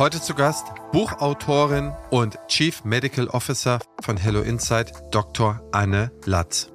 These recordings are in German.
Heute zu Gast Buchautorin und Chief Medical Officer von Hello Insight, Dr. Anne Latz.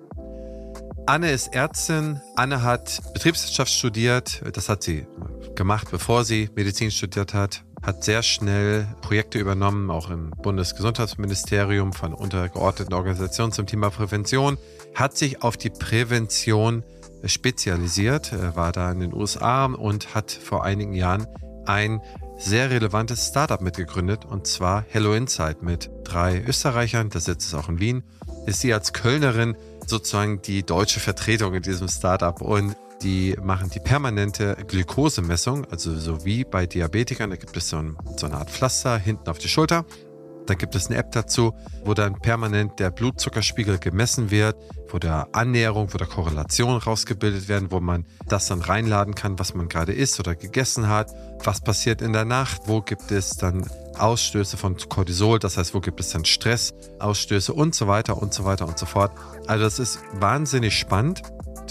Anne ist Ärztin. Anne hat Betriebswirtschaft studiert. Das hat sie gemacht, bevor sie Medizin studiert hat. Hat sehr schnell Projekte übernommen, auch im Bundesgesundheitsministerium von untergeordneten Organisationen zum Thema Prävention. Hat sich auf die Prävention spezialisiert, war da in den USA und hat vor einigen Jahren ein sehr relevantes Startup mitgegründet und zwar Hello Insight mit drei Österreichern. Der Sitz ist auch in Wien. Ist sie als Kölnerin sozusagen die deutsche Vertretung in diesem Startup und die machen die permanente Glukosemessung, also so wie bei Diabetikern. Da gibt es so, ein, so eine Art Pflaster hinten auf die Schulter da gibt es eine App dazu, wo dann permanent der Blutzuckerspiegel gemessen wird, wo der Annäherung, wo der Korrelation rausgebildet werden, wo man das dann reinladen kann, was man gerade isst oder gegessen hat, was passiert in der Nacht, wo gibt es dann Ausstöße von Cortisol, das heißt, wo gibt es dann Stressausstöße? Und so weiter und so weiter und so fort. Also das ist wahnsinnig spannend.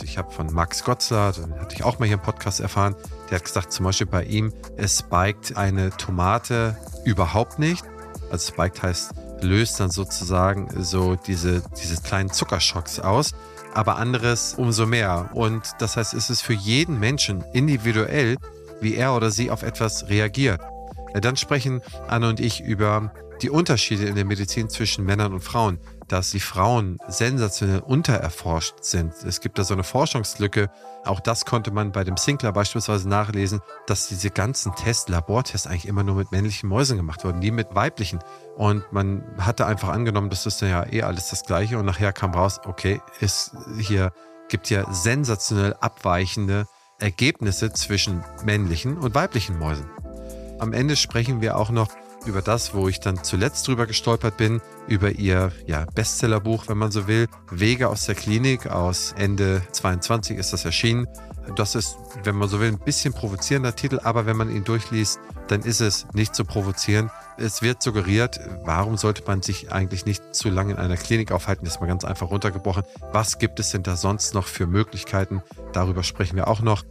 Ich habe von Max Gotzler, den hatte ich auch mal hier im Podcast erfahren, der hat gesagt, zum Beispiel bei ihm, es spiked eine Tomate überhaupt nicht also Spiked heißt, löst dann sozusagen so diese, diese kleinen Zuckerschocks aus, aber anderes umso mehr. Und das heißt, es ist für jeden Menschen individuell, wie er oder sie auf etwas reagiert. Dann sprechen Anne und ich über die Unterschiede in der Medizin zwischen Männern und Frauen dass die Frauen sensationell untererforscht sind. Es gibt da so eine Forschungslücke. Auch das konnte man bei dem Sinclair beispielsweise nachlesen, dass diese ganzen Tests, Labortests eigentlich immer nur mit männlichen Mäusen gemacht wurden, nie mit weiblichen. Und man hatte einfach angenommen, das ist ja eh alles das Gleiche. Und nachher kam raus, okay, es hier gibt ja sensationell abweichende Ergebnisse zwischen männlichen und weiblichen Mäusen. Am Ende sprechen wir auch noch über das, wo ich dann zuletzt drüber gestolpert bin, über ihr ja, Bestsellerbuch, wenn man so will. Wege aus der Klinik aus Ende 22 ist das erschienen. Das ist, wenn man so will, ein bisschen provozierender Titel, aber wenn man ihn durchliest, dann ist es nicht zu provozieren. Es wird suggeriert, warum sollte man sich eigentlich nicht zu lange in einer Klinik aufhalten? Ist mal ganz einfach runtergebrochen. Was gibt es denn da sonst noch für Möglichkeiten? Darüber sprechen wir auch noch.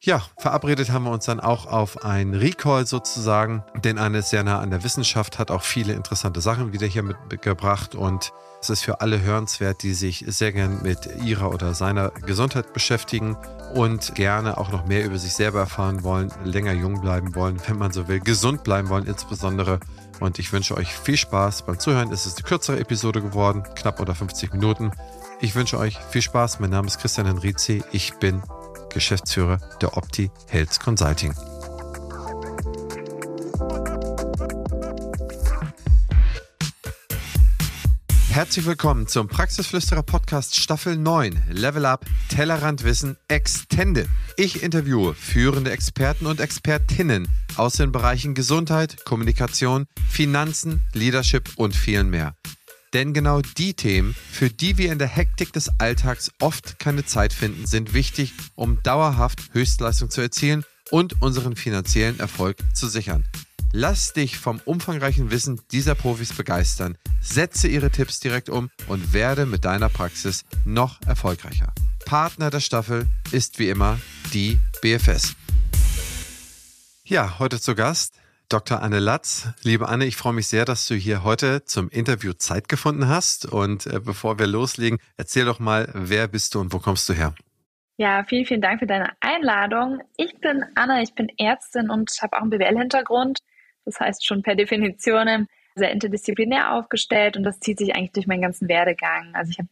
Ja, verabredet haben wir uns dann auch auf ein Recall sozusagen, denn Anne ist sehr nah an der Wissenschaft, hat auch viele interessante Sachen wieder hier mitgebracht und es ist für alle hörenswert, die sich sehr gern mit ihrer oder seiner Gesundheit beschäftigen und gerne auch noch mehr über sich selber erfahren wollen, länger jung bleiben wollen, wenn man so will, gesund bleiben wollen insbesondere. Und ich wünsche euch viel Spaß beim Zuhören. Es ist eine kürzere Episode geworden, knapp unter 50 Minuten. Ich wünsche euch viel Spaß. Mein Name ist Christian Henrizi. Ich bin Geschäftsführer der Opti Health Consulting. Herzlich willkommen zum Praxisflüsterer Podcast Staffel 9 Level Up Tellerrand Wissen Extended. Ich interviewe führende Experten und Expertinnen aus den Bereichen Gesundheit, Kommunikation, Finanzen, Leadership und vielen mehr. Denn genau die Themen, für die wir in der Hektik des Alltags oft keine Zeit finden, sind wichtig, um dauerhaft Höchstleistung zu erzielen und unseren finanziellen Erfolg zu sichern. Lass dich vom umfangreichen Wissen dieser Profis begeistern, setze ihre Tipps direkt um und werde mit deiner Praxis noch erfolgreicher. Partner der Staffel ist wie immer die BFS. Ja, heute zu Gast Dr. Anne Latz. Liebe Anne, ich freue mich sehr, dass du hier heute zum Interview Zeit gefunden hast. Und äh, bevor wir loslegen, erzähl doch mal, wer bist du und wo kommst du her? Ja, vielen, vielen Dank für deine Einladung. Ich bin Anne, ich bin Ärztin und habe auch einen BWL-Hintergrund. Das heißt schon per Definition sehr interdisziplinär aufgestellt und das zieht sich eigentlich durch meinen ganzen Werdegang. Also ich habe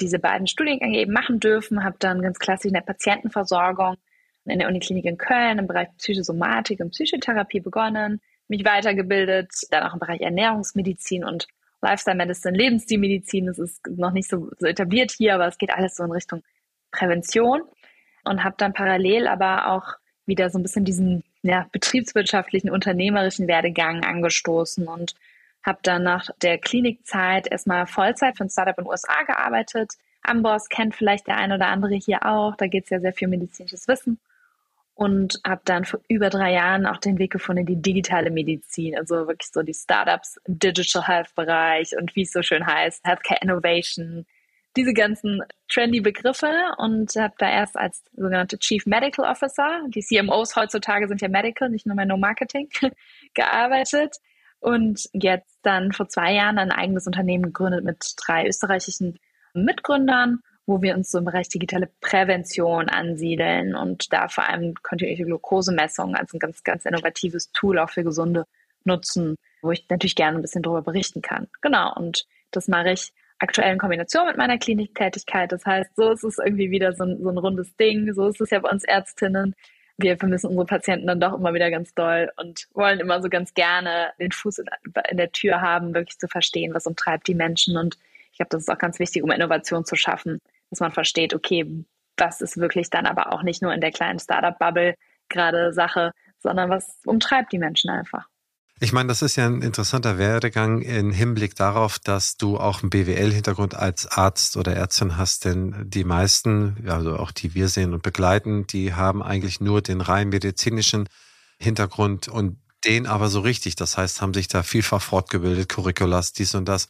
diese beiden Studiengänge eben machen dürfen, habe dann ganz klassisch in der Patientenversorgung in der Uniklinik in Köln im Bereich Psychosomatik und Psychotherapie begonnen, mich weitergebildet, dann auch im Bereich Ernährungsmedizin und Lifestyle Medicine, Lebensstilmedizin. Das ist noch nicht so, so etabliert hier, aber es geht alles so in Richtung Prävention und habe dann parallel aber auch wieder so ein bisschen diesen ja, betriebswirtschaftlichen, unternehmerischen Werdegang angestoßen und habe dann nach der Klinikzeit erstmal Vollzeit für ein Startup in den USA gearbeitet. Amboss kennt vielleicht der ein oder andere hier auch. Da geht es ja sehr viel medizinisches Wissen und habe dann vor über drei Jahren auch den Weg gefunden in die digitale Medizin, also wirklich so die Startups Digital Health Bereich und wie es so schön heißt, Healthcare Innovation. diese ganzen trendy Begriffe und habe da erst als sogenannte Chief Medical Officer, die CMOs heutzutage sind ja Medical, nicht nur mehr No Marketing, gearbeitet und jetzt dann vor zwei Jahren ein eigenes Unternehmen gegründet mit drei österreichischen Mitgründern, wo wir uns so im Bereich digitale Prävention ansiedeln und da vor allem kontinuierliche Glukosemessung als ein ganz, ganz innovatives Tool auch für Gesunde nutzen, wo ich natürlich gerne ein bisschen darüber berichten kann. Genau, und das mache ich aktuell in Kombination mit meiner Kliniktätigkeit. Das heißt, so ist es irgendwie wieder so ein, so ein rundes Ding. So ist es ja bei uns Ärztinnen. Wir vermissen unsere Patienten dann doch immer wieder ganz doll und wollen immer so ganz gerne den Fuß in, der Tür haben, wirklich zu verstehen, was umtreibt die Menschen. Und ich glaube, das ist auch ganz wichtig, um Innovation zu schaffen, dass man versteht, okay, was ist wirklich dann aber auch nicht nur in der kleinen Startup-Bubble gerade Sache, sondern was umtreibt die Menschen einfach. Ich meine, das ist ja ein interessanter Werdegang im Hinblick darauf, dass du auch einen BWL-Hintergrund als Arzt oder Ärztin hast, denn die meisten, also auch die wir sehen und begleiten, die haben eigentlich nur den rein medizinischen Hintergrund und den aber so richtig. Das heißt, haben sich da vielfach fortgebildet, Curriculas, dies und das.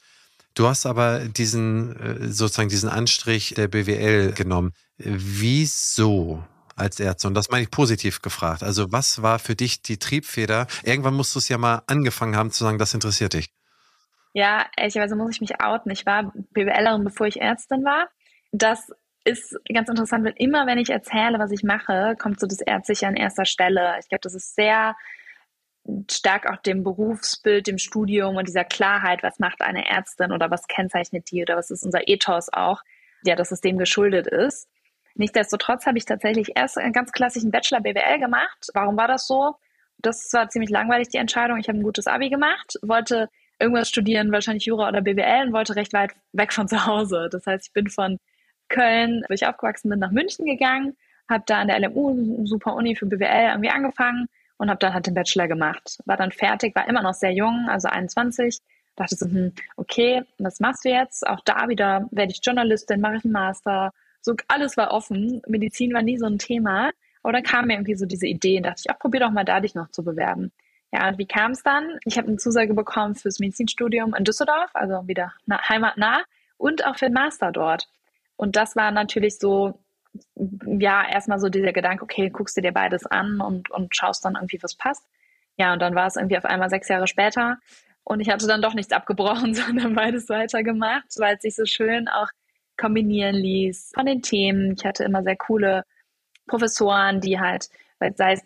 Du hast aber diesen, äh, sozusagen diesen Anstrich der BWL genommen. Wieso? als Ärzte? Und das meine ich positiv gefragt. Also was war für dich die Triebfeder? Irgendwann musst du es ja mal angefangen haben zu sagen, das interessiert dich. Ja, ehrlicherweise muss ich mich outen. Ich war BWLerin, bevor ich Ärztin war. Das ist ganz interessant, weil immer, wenn ich erzähle, was ich mache, kommt so das Ärztliche an erster Stelle. Ich glaube, das ist sehr stark auch dem Berufsbild, dem Studium und dieser Klarheit, was macht eine Ärztin oder was kennzeichnet die oder was ist unser Ethos auch, ja, dass es dem geschuldet ist. Nichtsdestotrotz habe ich tatsächlich erst einen ganz klassischen Bachelor BWL gemacht. Warum war das so? Das war ziemlich langweilig, die Entscheidung. Ich habe ein gutes Abi gemacht, wollte irgendwas studieren, wahrscheinlich Jura oder BWL und wollte recht weit weg von zu Hause. Das heißt, ich bin von Köln, wo ich aufgewachsen bin, nach München gegangen, habe da an der LMU, super Uni für BWL, irgendwie angefangen und habe dann halt den Bachelor gemacht. War dann fertig, war immer noch sehr jung, also 21. Dachte so, hm, okay, was machst du jetzt? Auch da wieder werde ich Journalistin, mache ich einen Master, so alles war offen. Medizin war nie so ein Thema. Aber dann kam mir irgendwie so diese Idee und dachte ich, ach, probier doch mal da dich noch zu bewerben. Ja, und wie kam es dann? Ich habe eine Zusage bekommen fürs Medizinstudium in Düsseldorf, also wieder heimatnah und auch für den Master dort. Und das war natürlich so, ja, erstmal so dieser Gedanke, okay, guckst du dir beides an und, und schaust dann irgendwie, was passt. Ja, und dann war es irgendwie auf einmal sechs Jahre später und ich hatte dann doch nichts abgebrochen, sondern beides weitergemacht, weil es sich so schön auch kombinieren ließ von den Themen. Ich hatte immer sehr coole Professoren, die halt, sei es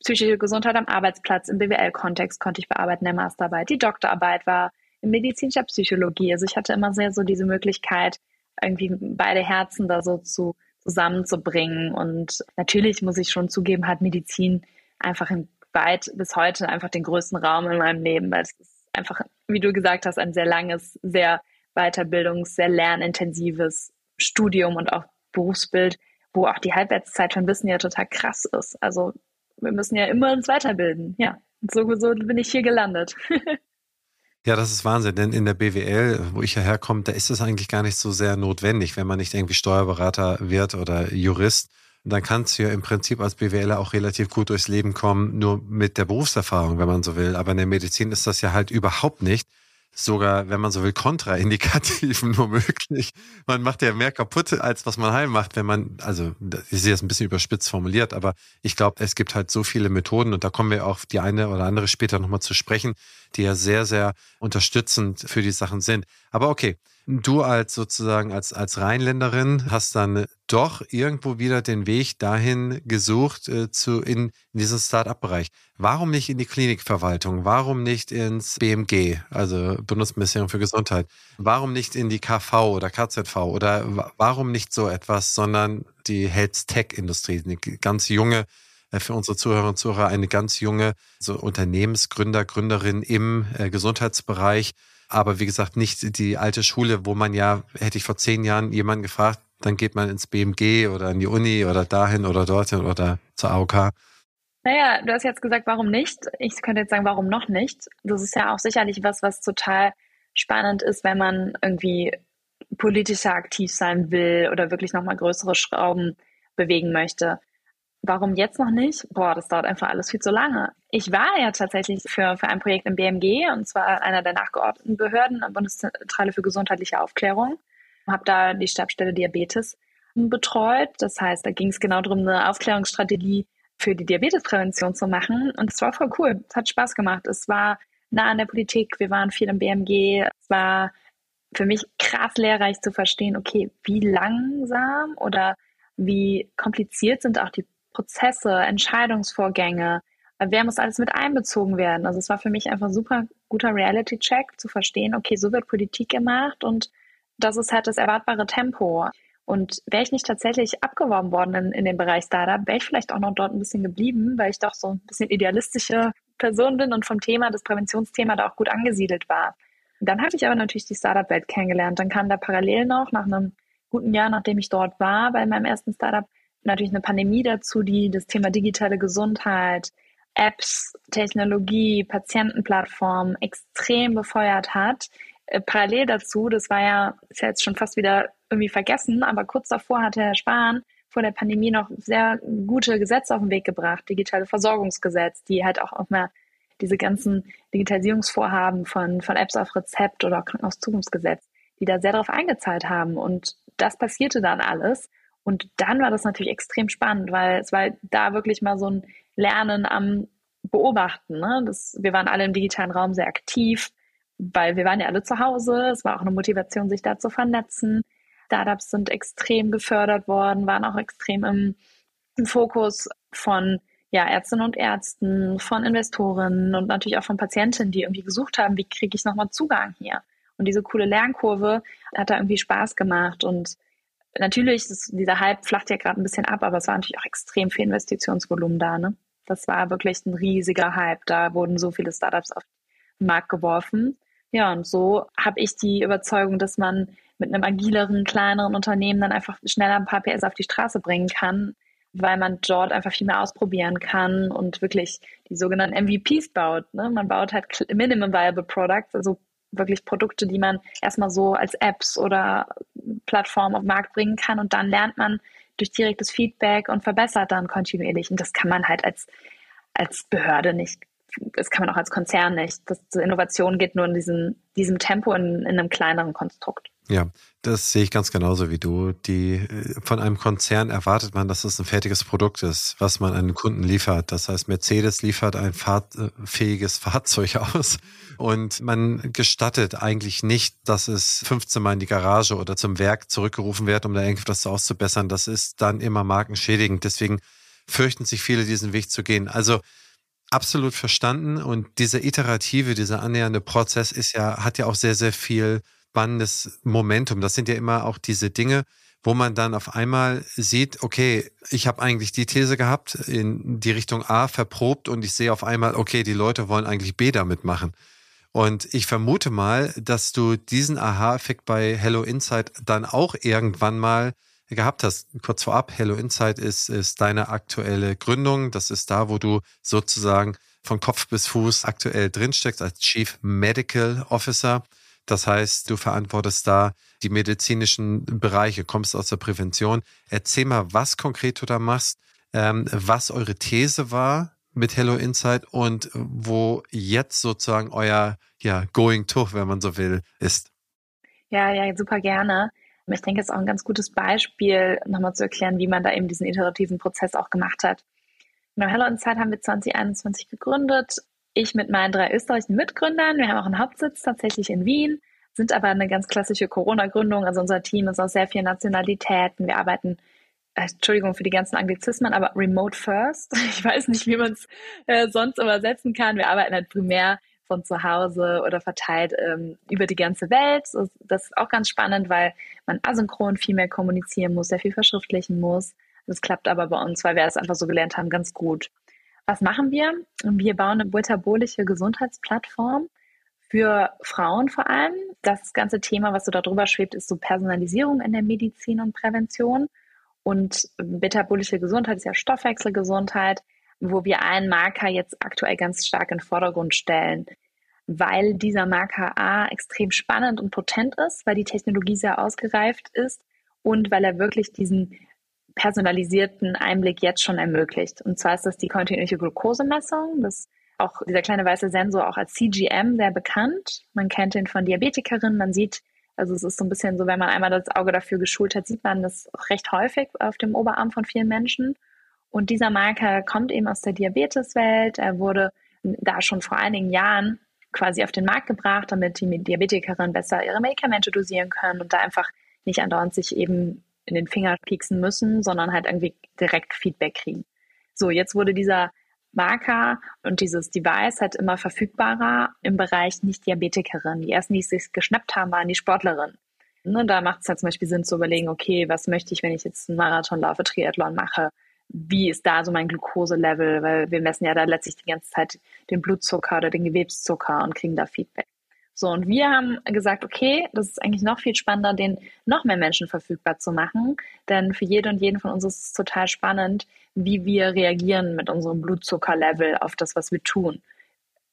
psychische Gesundheit am Arbeitsplatz, im BWL-Kontext konnte ich bearbeiten, der Masterarbeit. Die Doktorarbeit war in medizinischer Psychologie. Also ich hatte immer sehr so diese Möglichkeit, irgendwie beide Herzen da so zu, zusammenzubringen. Und natürlich muss ich schon zugeben, hat Medizin einfach weit bis heute einfach den größten Raum in meinem Leben, weil es ist einfach, wie du gesagt hast, ein sehr langes, sehr Weiterbildungs-, sehr lernintensives Studium und auch Berufsbild, wo auch die Halbwertszeit von Wissen ja total krass ist. Also wir müssen ja immer uns weiterbilden. Ja, und so, so bin ich hier gelandet. Ja, das ist Wahnsinn, denn in der BWL, wo ich ja herkomme, da ist es eigentlich gar nicht so sehr notwendig, wenn man nicht irgendwie Steuerberater wird oder Jurist. Dann kannst du ja im Prinzip als BWLer auch relativ gut durchs Leben kommen, nur mit der Berufserfahrung, wenn man so will. Aber in der Medizin ist das ja halt überhaupt nicht sogar, wenn man so will, kontraindikativ nur möglich. Man macht ja mehr kaputt, als was man heim macht, wenn man, also ich sehe das ein bisschen überspitzt formuliert, aber ich glaube, es gibt halt so viele Methoden und da kommen wir auch die eine oder andere später nochmal zu sprechen, die ja sehr, sehr unterstützend für die Sachen sind. Aber okay, Du als sozusagen als, als Rheinländerin hast dann doch irgendwo wieder den Weg dahin gesucht äh, zu in, in diesen Start-up-Bereich. Warum nicht in die Klinikverwaltung? Warum nicht ins BMG, also Bundesministerium für Gesundheit? Warum nicht in die KV oder KZV? Oder warum nicht so etwas, sondern die Health-Tech-Industrie, eine ganz junge äh, für unsere Zuhörerinnen und Zuhörer eine ganz junge so Unternehmensgründer, Gründerin im äh, Gesundheitsbereich, aber wie gesagt, nicht die alte Schule, wo man ja, hätte ich vor zehn Jahren jemanden gefragt, dann geht man ins BMG oder in die Uni oder dahin oder dorthin oder zur AOK. Naja, du hast jetzt gesagt, warum nicht? Ich könnte jetzt sagen, warum noch nicht? Das ist ja auch sicherlich was, was total spannend ist, wenn man irgendwie politischer aktiv sein will oder wirklich nochmal größere Schrauben bewegen möchte. Warum jetzt noch nicht? Boah, das dauert einfach alles viel zu lange. Ich war ja tatsächlich für, für ein Projekt im BMG und zwar einer der nachgeordneten Behörden, Bundeszentrale für gesundheitliche Aufklärung. habe da die Stabstelle Diabetes betreut. Das heißt, da ging es genau darum, eine Aufklärungsstrategie für die Diabetesprävention zu machen. Und es war voll cool. Es hat Spaß gemacht. Es war nah an der Politik. Wir waren viel im BMG. Es war für mich krass lehrreich zu verstehen, okay, wie langsam oder wie kompliziert sind auch die Prozesse, Entscheidungsvorgänge, wer muss alles mit einbezogen werden. Also es war für mich einfach ein super guter Reality-Check zu verstehen, okay, so wird Politik gemacht und das ist halt das erwartbare Tempo. Und wäre ich nicht tatsächlich abgeworben worden in, in den Bereich Startup, wäre ich vielleicht auch noch dort ein bisschen geblieben, weil ich doch so ein bisschen idealistische Person bin und vom Thema, das Präventionsthema da auch gut angesiedelt war. Dann habe ich aber natürlich die Startup-Welt kennengelernt. Dann kam da parallel noch, nach einem guten Jahr, nachdem ich dort war, bei meinem ersten Startup, natürlich eine Pandemie dazu, die das Thema digitale Gesundheit, Apps, Technologie, Patientenplattformen extrem befeuert hat. Äh, parallel dazu, das war ja, ist ja jetzt schon fast wieder irgendwie vergessen, aber kurz davor hatte Herr Spahn vor der Pandemie noch sehr gute Gesetze auf den Weg gebracht, digitale Versorgungsgesetz, die halt auch mehr diese ganzen Digitalisierungsvorhaben von, von Apps auf Rezept oder Krankenhauszukunftsgesetz, die da sehr darauf eingezahlt haben. Und das passierte dann alles. Und dann war das natürlich extrem spannend, weil es war da wirklich mal so ein Lernen am Beobachten. Ne? Das, wir waren alle im digitalen Raum sehr aktiv, weil wir waren ja alle zu Hause. Es war auch eine Motivation, sich da zu vernetzen. Startups sind extrem gefördert worden, waren auch extrem im, im Fokus von ja, Ärztinnen und Ärzten, von Investorinnen und natürlich auch von Patientinnen, die irgendwie gesucht haben, wie kriege ich nochmal Zugang hier. Und diese coole Lernkurve hat da irgendwie Spaß gemacht. Und natürlich, ist, dieser Hype flacht ja gerade ein bisschen ab, aber es war natürlich auch extrem viel Investitionsvolumen da. Ne? Das war wirklich ein riesiger Hype. Da wurden so viele Startups auf den Markt geworfen. Ja, und so habe ich die Überzeugung, dass man mit einem agileren, kleineren Unternehmen dann einfach schneller ein paar PS auf die Straße bringen kann, weil man dort einfach viel mehr ausprobieren kann und wirklich die sogenannten MVPs baut. Ne? Man baut halt Minimum Viable Products, also wirklich Produkte, die man erstmal so als Apps oder Plattformen auf den Markt bringen kann und dann lernt man durch direktes Feedback und verbessert dann kontinuierlich. Und das kann man halt als, als Behörde nicht. Das kann man auch als Konzern nicht. Das, Innovation geht nur in diesem, diesem Tempo in, in einem kleineren Konstrukt. Ja, das sehe ich ganz genauso wie du. Die, äh, von einem Konzern erwartet man, dass es ein fertiges Produkt ist, was man an den Kunden liefert. Das heißt, Mercedes liefert ein fahrtfähiges Fahrzeug aus und man gestattet eigentlich nicht, dass es 15 Mal in die Garage oder zum Werk zurückgerufen wird, um da irgendwas auszubessern. Das ist dann immer markenschädigend. Deswegen fürchten sich viele, diesen Weg zu gehen. Also absolut verstanden. Und dieser iterative, dieser annähernde Prozess ist ja, hat ja auch sehr, sehr viel spannendes Momentum. Das sind ja immer auch diese Dinge, wo man dann auf einmal sieht, okay, ich habe eigentlich die These gehabt, in die Richtung A verprobt und ich sehe auf einmal, okay, die Leute wollen eigentlich B damit machen. Und ich vermute mal, dass du diesen Aha-Effekt bei Hello Insight dann auch irgendwann mal gehabt hast. Kurz vorab, Hello Insight ist, ist deine aktuelle Gründung. Das ist da, wo du sozusagen von Kopf bis Fuß aktuell drinsteckst als Chief Medical Officer. Das heißt, du verantwortest da die medizinischen Bereiche, kommst aus der Prävention. Erzähl mal, was konkret du da machst, ähm, was eure These war mit Hello Insight und wo jetzt sozusagen euer ja, Going To, wenn man so will, ist. Ja, ja, super gerne. Ich denke, es ist auch ein ganz gutes Beispiel, nochmal zu erklären, wie man da eben diesen iterativen Prozess auch gemacht hat. Genau, Hello Insight haben wir 2021 gegründet ich mit meinen drei österreichischen Mitgründern. Wir haben auch einen Hauptsitz tatsächlich in Wien, sind aber eine ganz klassische Corona-Gründung. Also unser Team ist aus sehr vielen Nationalitäten. Wir arbeiten, äh, Entschuldigung für die ganzen Anglizismen, aber remote first. Ich weiß nicht, wie man es äh, sonst übersetzen kann. Wir arbeiten halt primär von zu Hause oder verteilt ähm, über die ganze Welt. Das ist auch ganz spannend, weil man asynchron viel mehr kommunizieren muss, sehr viel verschriftlichen muss. Das klappt aber bei uns, weil wir es einfach so gelernt haben, ganz gut. Was machen wir? Wir bauen eine metabolische Gesundheitsplattform für Frauen vor allem. Das ganze Thema, was so darüber schwebt, ist so Personalisierung in der Medizin und Prävention. Und metabolische Gesundheit ist ja Stoffwechselgesundheit, wo wir einen Marker jetzt aktuell ganz stark in den Vordergrund stellen, weil dieser Marker A extrem spannend und potent ist, weil die Technologie sehr ausgereift ist und weil er wirklich diesen personalisierten Einblick jetzt schon ermöglicht. Und zwar ist das die kontinuierliche Glukosemessung. Das auch dieser kleine weiße Sensor auch als CGM sehr bekannt. Man kennt ihn von Diabetikerinnen. Man sieht Also es ist so ein bisschen so, wenn man einmal das Auge dafür geschult hat, sieht man das recht häufig auf dem Oberarm von vielen Menschen. Und dieser Marker kommt eben aus der Diabeteswelt. Er wurde da schon vor einigen Jahren quasi auf den Markt gebracht, damit die Diabetikerinnen besser ihre Medikamente dosieren können und da einfach nicht andauernd sich eben in den Finger pieksen müssen, sondern halt irgendwie direkt Feedback kriegen. So, jetzt wurde dieser Marker und dieses Device halt immer verfügbarer im Bereich Nicht-Diabetikerinnen. Die ersten, die es geschnappt haben, waren die Sportlerinnen. Ne, da macht es halt zum Beispiel Sinn zu überlegen, okay, was möchte ich, wenn ich jetzt einen Marathon laufe, Triathlon mache? Wie ist da so mein Glukoselevel? Weil wir messen ja da letztlich die ganze Zeit den Blutzucker oder den Gewebszucker und kriegen da Feedback. So, und wir haben gesagt, okay, das ist eigentlich noch viel spannender, den noch mehr Menschen verfügbar zu machen. Denn für jede und jeden von uns ist es total spannend, wie wir reagieren mit unserem Blutzuckerlevel auf das, was wir tun.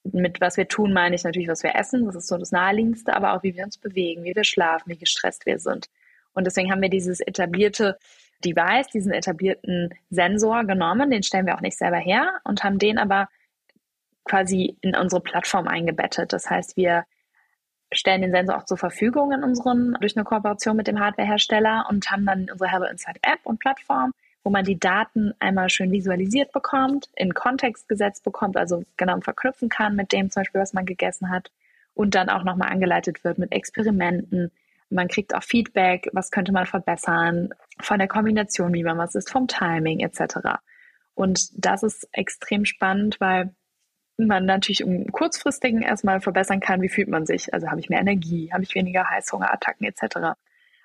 Mit was wir tun, meine ich natürlich, was wir essen, das ist so das Naheliegendste, aber auch wie wir uns bewegen, wie wir schlafen, wie gestresst wir sind. Und deswegen haben wir dieses etablierte Device, diesen etablierten Sensor genommen, den stellen wir auch nicht selber her und haben den aber quasi in unsere Plattform eingebettet. Das heißt, wir stellen den Sensor auch zur Verfügung in unseren, durch eine Kooperation mit dem Hardwarehersteller und haben dann unsere Hello Insight App und Plattform, wo man die Daten einmal schön visualisiert bekommt, in Kontext gesetzt bekommt, also genau verknüpfen kann mit dem zum Beispiel, was man gegessen hat und dann auch nochmal angeleitet wird mit Experimenten. Man kriegt auch Feedback, was könnte man verbessern von der Kombination, wie man was ist, vom Timing etc. Und das ist extrem spannend, weil man natürlich im kurzfristigen erstmal verbessern kann, wie fühlt man sich. Also habe ich mehr Energie, habe ich weniger Heißhungerattacken etc.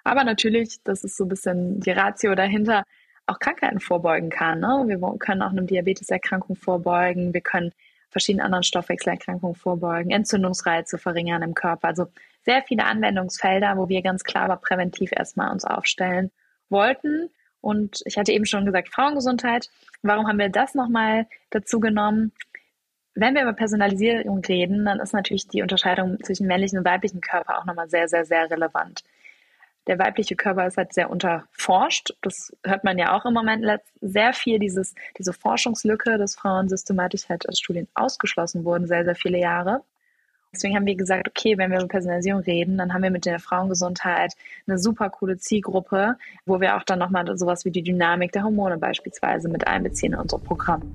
Aber natürlich, das ist so ein bisschen die Ratio dahinter, auch Krankheiten vorbeugen kann. Ne? Wir können auch eine Diabeteserkrankung vorbeugen, wir können verschiedene anderen Stoffwechselerkrankungen vorbeugen, Entzündungsreize verringern im Körper. Also sehr viele Anwendungsfelder, wo wir ganz klar aber präventiv erstmal uns aufstellen wollten. Und ich hatte eben schon gesagt, Frauengesundheit. Warum haben wir das nochmal dazu genommen? Wenn wir über Personalisierung reden, dann ist natürlich die Unterscheidung zwischen männlichen und weiblichen Körper auch nochmal sehr, sehr, sehr relevant. Der weibliche Körper ist halt sehr unterforscht. Das hört man ja auch im Moment sehr viel, dieses, diese Forschungslücke, dass Frauen systematisch halt aus Studien ausgeschlossen wurden, sehr, sehr viele Jahre. Deswegen haben wir gesagt, okay, wenn wir über Personalisierung reden, dann haben wir mit der Frauengesundheit eine super coole Zielgruppe, wo wir auch dann nochmal sowas wie die Dynamik der Hormone beispielsweise mit einbeziehen in unser Programm.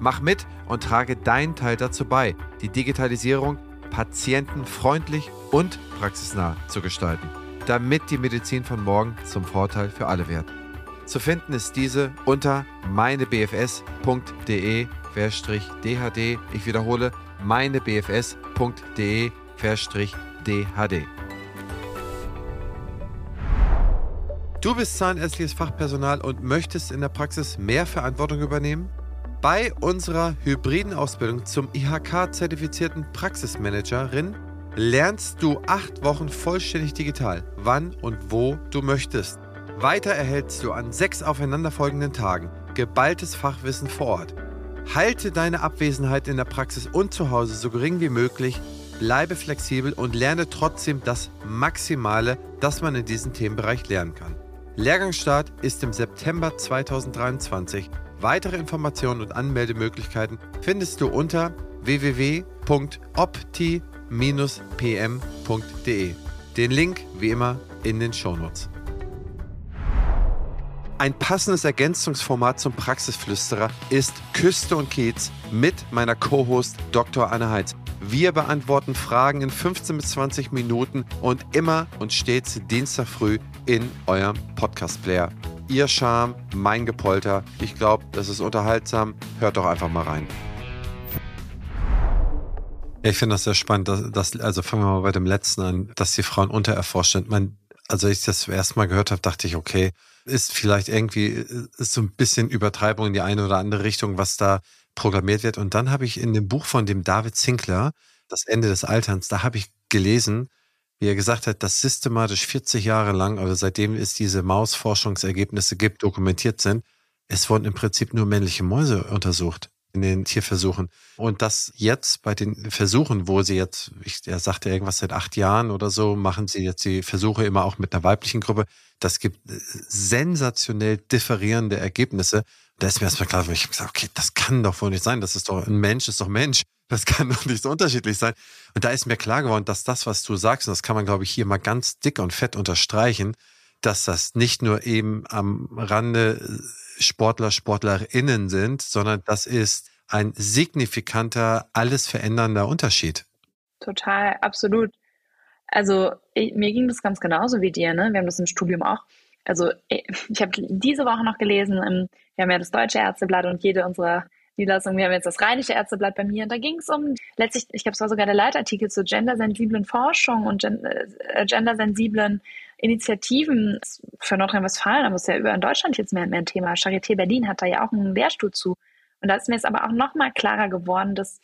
Mach mit und trage deinen Teil dazu bei, die Digitalisierung patientenfreundlich und praxisnah zu gestalten, damit die Medizin von morgen zum Vorteil für alle wird. Zu finden ist diese unter meinebfs.de-dhd. Ich wiederhole, meinebfs.de-dhd. Du bist zahnärztliches Fachpersonal und möchtest in der Praxis mehr Verantwortung übernehmen? Bei unserer hybriden Ausbildung zum IHK-zertifizierten Praxismanagerin lernst du acht Wochen vollständig digital, wann und wo du möchtest. Weiter erhältst du an sechs aufeinanderfolgenden Tagen geballtes Fachwissen vor Ort. Halte deine Abwesenheit in der Praxis und zu Hause so gering wie möglich, bleibe flexibel und lerne trotzdem das Maximale, das man in diesem Themenbereich lernen kann. Lehrgangsstart ist im September 2023 Weitere Informationen und Anmeldemöglichkeiten findest du unter www.opti-pm.de. Den Link wie immer in den Shownotes. Ein passendes Ergänzungsformat zum Praxisflüsterer ist Küste und Kiez mit meiner Co-Host Dr. Anne Heitz. Wir beantworten Fragen in 15 bis 20 Minuten und immer und stets Dienstag früh in eurem Podcast-Player ihr Charme, mein Gepolter. Ich glaube, das ist unterhaltsam. Hört doch einfach mal rein. Ich finde das sehr spannend, dass, dass, also fangen wir mal bei dem letzten an, dass die Frauen untererforscht sind. Man, also ich das erste Mal gehört habe, dachte ich, okay, ist vielleicht irgendwie ist so ein bisschen Übertreibung in die eine oder andere Richtung, was da programmiert wird. Und dann habe ich in dem Buch von dem David Zinkler, Das Ende des Alterns, da habe ich gelesen, wie er gesagt hat, dass systematisch 40 Jahre lang, also seitdem es diese Mausforschungsergebnisse gibt, dokumentiert sind, es wurden im Prinzip nur männliche Mäuse untersucht in den Tierversuchen. Und das jetzt bei den Versuchen, wo sie jetzt, ich, er sagte irgendwas seit acht Jahren oder so, machen sie jetzt die Versuche immer auch mit einer weiblichen Gruppe. Das gibt sensationell differierende Ergebnisse. Da ist mir erstmal klar, ich habe gesagt, okay, das kann doch wohl nicht sein. Das ist doch, ein Mensch ist doch Mensch. Das kann doch nicht so unterschiedlich sein. Und da ist mir klar geworden, dass das, was du sagst, und das kann man, glaube ich, hier mal ganz dick und fett unterstreichen, dass das nicht nur eben am Rande Sportler, Sportlerinnen sind, sondern das ist ein signifikanter, alles verändernder Unterschied. Total, absolut. Also ich, mir ging das ganz genauso wie dir. Ne? Wir haben das im Studium auch. Also ich habe diese Woche noch gelesen, wir haben ja das Deutsche Ärzteblatt und jede unserer Niederlassungen, wir haben jetzt das Rheinische Ärzteblatt bei mir und da ging es um, letztlich, ich glaube, es war sogar der Leitartikel zu gendersensiblen Forschung und äh, gendersensiblen Initiativen für Nordrhein-Westfalen, es ist ja über in Deutschland jetzt mehr, mehr ein Thema. Charité Berlin hat da ja auch einen Lehrstuhl zu. Und da ist mir jetzt aber auch noch mal klarer geworden, dass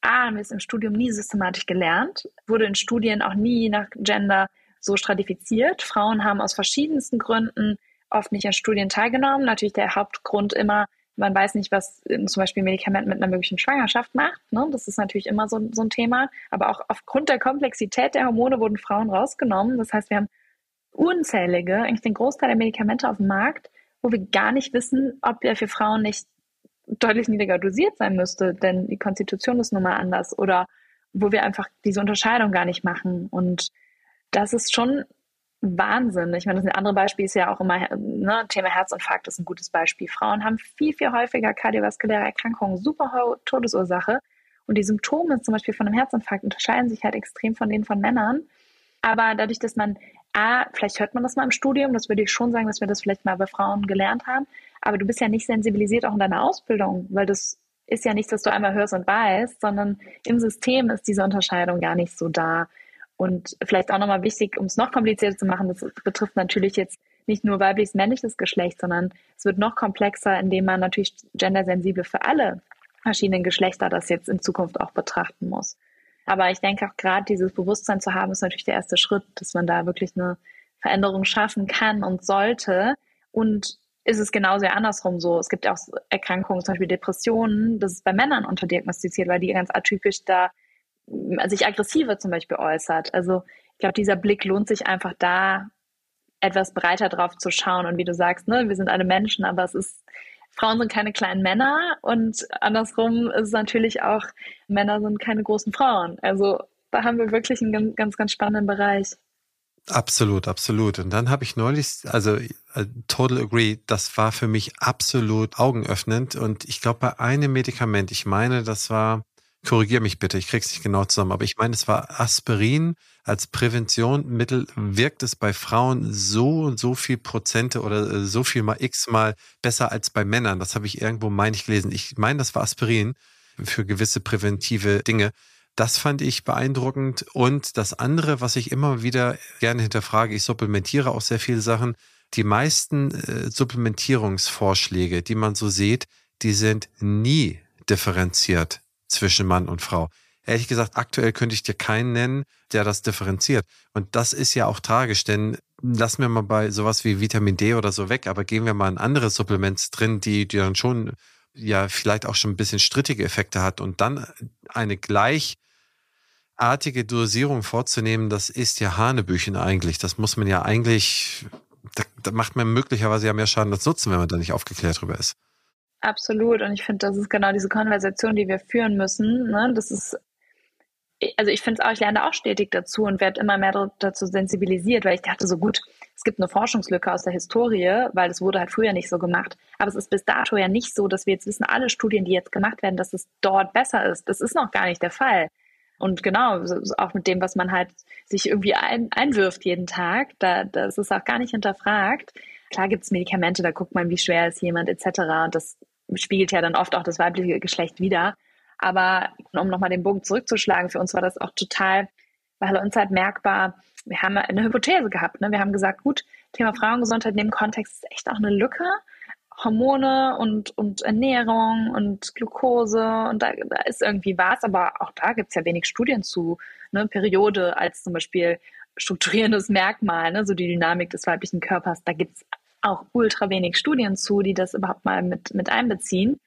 A, haben wir es im Studium nie systematisch gelernt, wurde in Studien auch nie nach Gender so stratifiziert. Frauen haben aus verschiedensten Gründen oft nicht an Studien teilgenommen. Natürlich der Hauptgrund immer, man weiß nicht, was zum Beispiel ein Medikament mit einer möglichen Schwangerschaft macht. Ne? Das ist natürlich immer so, so ein Thema. Aber auch aufgrund der Komplexität der Hormone wurden Frauen rausgenommen. Das heißt, wir haben unzählige, eigentlich den Großteil der Medikamente auf dem Markt, wo wir gar nicht wissen, ob der für Frauen nicht deutlich niedriger dosiert sein müsste, denn die Konstitution ist nun mal anders oder wo wir einfach diese Unterscheidung gar nicht machen. Und das ist schon Wahnsinn. Ich meine, das andere Beispiel ist ja auch immer, ne, Thema Herzinfarkt ist ein gutes Beispiel. Frauen haben viel, viel häufiger kardiovaskuläre Erkrankungen, super hohe Todesursache. Und die Symptome zum Beispiel von einem Herzinfarkt unterscheiden sich halt extrem von denen von Männern. Aber dadurch, dass man A, vielleicht hört man das mal im Studium, das würde ich schon sagen, dass wir das vielleicht mal bei Frauen gelernt haben, aber du bist ja nicht sensibilisiert auch in deiner Ausbildung, weil das ist ja nichts, was du einmal hörst und weißt, sondern im System ist diese Unterscheidung gar nicht so da. Und vielleicht auch nochmal wichtig, um es noch komplizierter zu machen, das betrifft natürlich jetzt nicht nur weibliches, männliches Geschlecht, sondern es wird noch komplexer, indem man natürlich gendersensibel für alle verschiedenen Geschlechter das jetzt in Zukunft auch betrachten muss. Aber ich denke auch gerade dieses Bewusstsein zu haben, ist natürlich der erste Schritt, dass man da wirklich eine Veränderung schaffen kann und sollte. Und ist es genauso andersrum so. Es gibt ja auch Erkrankungen, zum Beispiel Depressionen, das ist bei Männern unterdiagnostiziert, weil die ganz atypisch da sich aggressiver zum Beispiel äußert. Also ich glaube, dieser Blick lohnt sich einfach da, etwas breiter drauf zu schauen. Und wie du sagst, ne, wir sind alle Menschen, aber es ist Frauen sind keine kleinen Männer und andersrum ist es natürlich auch, Männer sind keine großen Frauen. Also da haben wir wirklich einen ganz, ganz spannenden Bereich. Absolut, absolut. Und dann habe ich neulich, also uh, total agree, das war für mich absolut augenöffnend. Und ich glaube, bei einem Medikament, ich meine, das war korrigiere mich bitte, ich krieg's nicht genau zusammen, aber ich meine, es war Aspirin als Präventionsmittel, wirkt es bei Frauen so und so viel Prozente oder äh, so viel mal x-mal besser als bei Männern. Das habe ich irgendwo, meine ich, gelesen. Ich meine, das war Aspirin für gewisse präventive Dinge. Das fand ich beeindruckend. Und das andere, was ich immer wieder gerne hinterfrage, ich supplementiere auch sehr viele Sachen. Die meisten äh, Supplementierungsvorschläge, die man so sieht, die sind nie differenziert zwischen Mann und Frau. Ehrlich gesagt, aktuell könnte ich dir keinen nennen, der das differenziert. Und das ist ja auch tragisch, denn lassen wir mal bei sowas wie Vitamin D oder so weg, aber gehen wir mal in andere Supplements drin, die, die dann schon ja vielleicht auch schon ein bisschen strittige Effekte hat und dann eine gleichartige Dosierung vorzunehmen, das ist ja Hanebüchen eigentlich. Das muss man ja eigentlich, da, da macht man möglicherweise ja mehr Schaden als Nutzen, wenn man da nicht aufgeklärt drüber ist. Absolut. Und ich finde, das ist genau diese Konversation, die wir führen müssen. Ne? Das ist, also ich finde es auch, ich lerne auch stetig dazu und werde immer mehr dazu sensibilisiert, weil ich dachte so gut, es gibt eine Forschungslücke aus der Historie, weil es wurde halt früher nicht so gemacht. Aber es ist bis dato ja nicht so, dass wir jetzt wissen, alle Studien, die jetzt gemacht werden, dass es dort besser ist. Das ist noch gar nicht der Fall. Und genau, auch mit dem, was man halt sich irgendwie ein, einwirft jeden Tag, da, das ist auch gar nicht hinterfragt. Klar gibt es Medikamente, da guckt man, wie schwer ist jemand etc. Und das spiegelt ja dann oft auch das weibliche Geschlecht wieder. Aber um nochmal den Bogen zurückzuschlagen, für uns war das auch total weil uns halt merkbar, wir haben eine Hypothese gehabt. Ne? Wir haben gesagt, gut, Thema Frauengesundheit in dem Kontext ist echt auch eine Lücke. Hormone und, und Ernährung und Glucose und da, da ist irgendwie was, aber auch da gibt es ja wenig Studien zu. Ne? Periode als zum Beispiel strukturierendes Merkmal, ne? so die Dynamik des weiblichen Körpers. Da gibt es auch ultra wenig Studien zu, die das überhaupt mal mit, mit einbeziehen.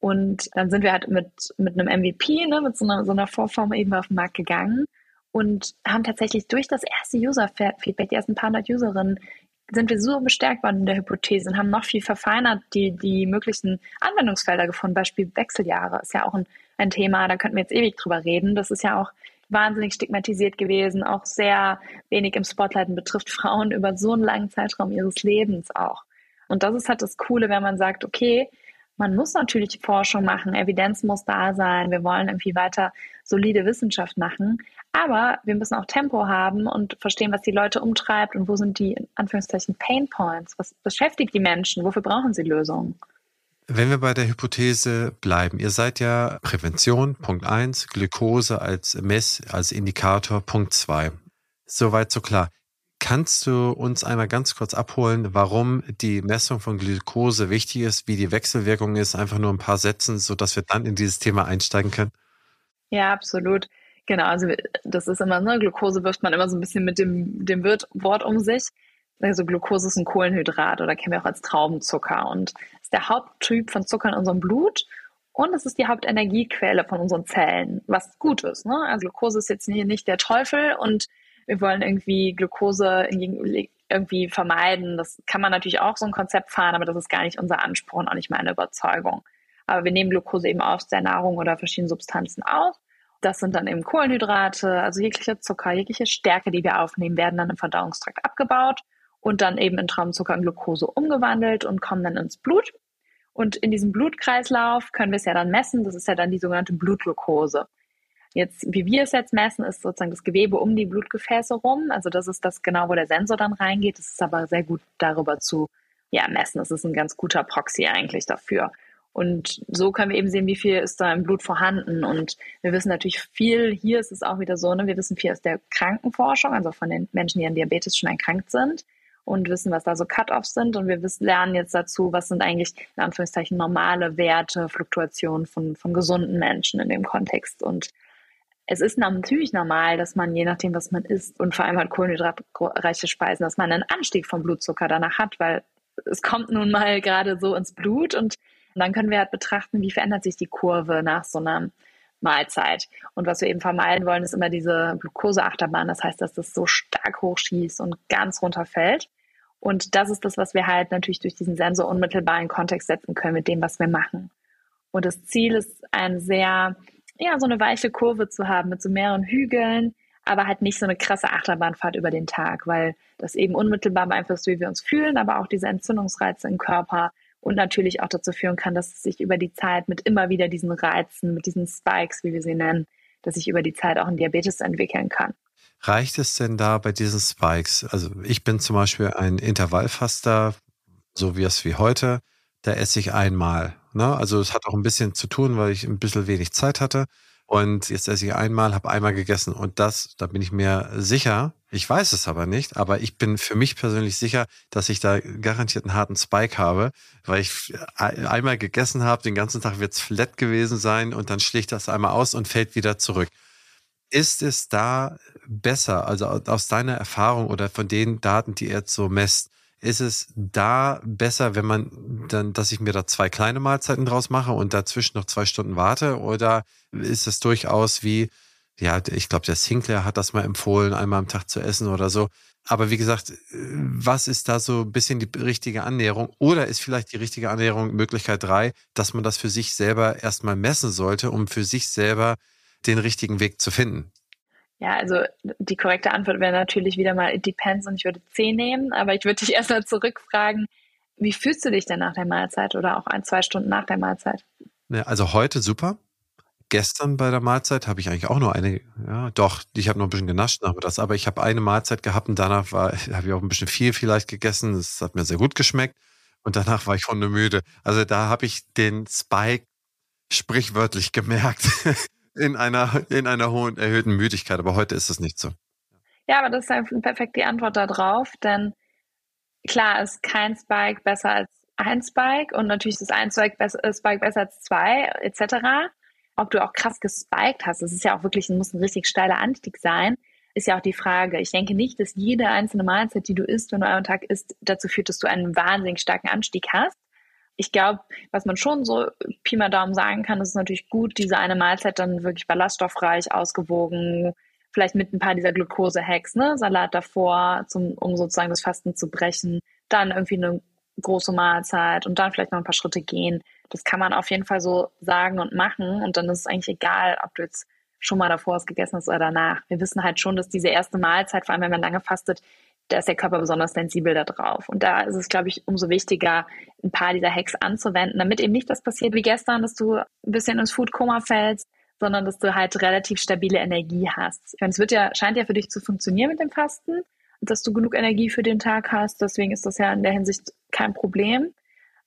Und dann sind wir halt mit, mit einem MVP, ne, mit so einer, so einer Vorform eben auf den Markt gegangen und haben tatsächlich durch das erste User-Feedback, die ersten paar hundert Userinnen, sind wir so bestärkt worden in der Hypothese und haben noch viel verfeinert die, die möglichen Anwendungsfelder gefunden. Beispiel Wechseljahre ist ja auch ein, ein Thema, da könnten wir jetzt ewig drüber reden. Das ist ja auch wahnsinnig stigmatisiert gewesen, auch sehr wenig im Spotlight und betrifft Frauen über so einen langen Zeitraum ihres Lebens auch. Und das ist halt das Coole, wenn man sagt, okay, man muss natürlich Forschung machen, Evidenz muss da sein, wir wollen irgendwie weiter solide Wissenschaft machen, aber wir müssen auch Tempo haben und verstehen, was die Leute umtreibt und wo sind die, in Anführungszeichen, Pain Points, was beschäftigt die Menschen, wofür brauchen sie Lösungen. Wenn wir bei der Hypothese bleiben, ihr seid ja Prävention, Punkt 1, Glukose als Mess, als Indikator, Punkt 2. Soweit so klar. Kannst du uns einmal ganz kurz abholen, warum die Messung von Glukose wichtig ist, wie die Wechselwirkung ist, einfach nur ein paar Sätzen, sodass wir dann in dieses Thema einsteigen können? Ja, absolut. Genau, also das ist immer, ne, Glukose wirft man immer so ein bisschen mit dem, dem Wort um sich. Also Glucose ist ein Kohlenhydrat oder kennen wir auch als Traubenzucker und ist der Haupttyp von Zucker in unserem Blut und es ist die Hauptenergiequelle von unseren Zellen, was gut ist. Ne? Also Glucose ist jetzt hier nicht der Teufel und wir wollen irgendwie Glucose irgendwie vermeiden. Das kann man natürlich auch so ein Konzept fahren, aber das ist gar nicht unser Anspruch und auch nicht meine Überzeugung. Aber wir nehmen Glucose eben aus der Nahrung oder verschiedenen Substanzen aus. Das sind dann eben Kohlenhydrate, also jegliche Zucker, jegliche Stärke, die wir aufnehmen, werden dann im Verdauungstrakt abgebaut und dann eben in Traumzucker und Glucose umgewandelt und kommen dann ins Blut. Und in diesem Blutkreislauf können wir es ja dann messen. Das ist ja dann die sogenannte Blutglucose. Jetzt, wie wir es jetzt messen, ist sozusagen das Gewebe um die Blutgefäße rum. Also das ist das genau, wo der Sensor dann reingeht. Das ist aber sehr gut darüber zu ja, messen. Das ist ein ganz guter Proxy eigentlich dafür. Und so können wir eben sehen, wie viel ist da im Blut vorhanden. Und wir wissen natürlich viel, hier ist es auch wieder so, ne, wir wissen viel aus der Krankenforschung, also von den Menschen, die an Diabetes schon erkrankt sind und wissen, was da so Cut-offs sind. Und wir wissen, lernen jetzt dazu, was sind eigentlich in Anführungszeichen normale Werte, Fluktuationen von, von gesunden Menschen in dem Kontext. Und es ist natürlich normal, dass man, je nachdem, was man isst und vor allem halt kohlenhydratreiche Speisen, dass man einen Anstieg vom Blutzucker danach hat, weil es kommt nun mal gerade so ins Blut und dann können wir halt betrachten, wie verändert sich die Kurve nach so einer Mahlzeit. Und was wir eben vermeiden wollen, ist immer diese Glukoseachterbahn. Das heißt, dass das so stark hochschießt und ganz runterfällt. Und das ist das, was wir halt natürlich durch diesen Sensor unmittelbar in Kontext setzen können mit dem, was wir machen. Und das Ziel ist, ein sehr, ja, so eine weiche Kurve zu haben mit so mehreren Hügeln, aber halt nicht so eine krasse Achterbahnfahrt über den Tag, weil das eben unmittelbar beeinflusst, wie wir uns fühlen, aber auch diese Entzündungsreize im Körper und natürlich auch dazu führen kann, dass es sich über die Zeit mit immer wieder diesen Reizen, mit diesen Spikes, wie wir sie nennen, dass sich über die Zeit auch ein Diabetes entwickeln kann. Reicht es denn da bei diesen Spikes? Also ich bin zum Beispiel ein Intervallfaster, so wie es wie heute, da esse ich einmal. Ne? Also es hat auch ein bisschen zu tun, weil ich ein bisschen wenig Zeit hatte. Und jetzt esse ich einmal, habe einmal gegessen. Und das, da bin ich mir sicher, ich weiß es aber nicht, aber ich bin für mich persönlich sicher, dass ich da garantiert einen harten Spike habe, weil ich einmal gegessen habe, den ganzen Tag wird es flat gewesen sein und dann schlägt das einmal aus und fällt wieder zurück. Ist es da besser, also aus deiner Erfahrung oder von den Daten, die ihr jetzt so messt, ist es da besser, wenn man dann, dass ich mir da zwei kleine Mahlzeiten draus mache und dazwischen noch zwei Stunden warte? Oder ist es durchaus wie, ja, ich glaube, der Sinclair hat das mal empfohlen, einmal am Tag zu essen oder so. Aber wie gesagt, was ist da so ein bisschen die richtige Annäherung? Oder ist vielleicht die richtige Annäherung Möglichkeit drei, dass man das für sich selber erstmal messen sollte, um für sich selber den richtigen Weg zu finden? Ja, also die korrekte Antwort wäre natürlich wieder mal it depends und ich würde 10 nehmen, aber ich würde dich erstmal zurückfragen, wie fühlst du dich denn nach der Mahlzeit oder auch ein, zwei Stunden nach der Mahlzeit? Ja, also heute super gestern bei der Mahlzeit habe ich eigentlich auch nur eine, ja, doch, ich habe noch ein bisschen genascht nach das, aber ich habe eine Mahlzeit gehabt und danach habe ich auch ein bisschen viel vielleicht gegessen. Das hat mir sehr gut geschmeckt. Und danach war ich hundemüde. Also da habe ich den Spike sprichwörtlich gemerkt in einer, in einer hohen, erhöhten Müdigkeit. Aber heute ist es nicht so. Ja, aber das ist perfekt die Antwort darauf, denn klar ist kein Spike besser als ein Spike und natürlich ist ein äh, Spike besser als zwei, etc ob du auch krass gespiked hast. Das ist ja auch wirklich, muss ein richtig steiler Anstieg sein. ist ja auch die Frage. Ich denke nicht, dass jede einzelne Mahlzeit, die du isst, wenn du einen Tag isst, dazu führt, dass du einen wahnsinnig starken Anstieg hast. Ich glaube, was man schon so Pi mal Daumen sagen kann, ist natürlich gut, diese eine Mahlzeit dann wirklich ballaststoffreich, ausgewogen, vielleicht mit ein paar dieser Glucose-Hacks, ne? Salat davor, zum, um sozusagen das Fasten zu brechen, dann irgendwie eine große Mahlzeit und dann vielleicht noch ein paar Schritte gehen. Das kann man auf jeden Fall so sagen und machen und dann ist es eigentlich egal, ob du jetzt schon mal davor was gegessen hast oder danach. Wir wissen halt schon, dass diese erste Mahlzeit, vor allem wenn man lange fastet, da ist der Körper besonders sensibel darauf. Und da ist es, glaube ich, umso wichtiger, ein paar dieser Hacks anzuwenden, damit eben nicht das passiert wie gestern, dass du ein bisschen ins Foodkoma fällst, sondern dass du halt relativ stabile Energie hast. Ich meine, es wird ja, scheint ja für dich zu funktionieren mit dem Fasten, dass du genug Energie für den Tag hast. Deswegen ist das ja in der Hinsicht kein Problem.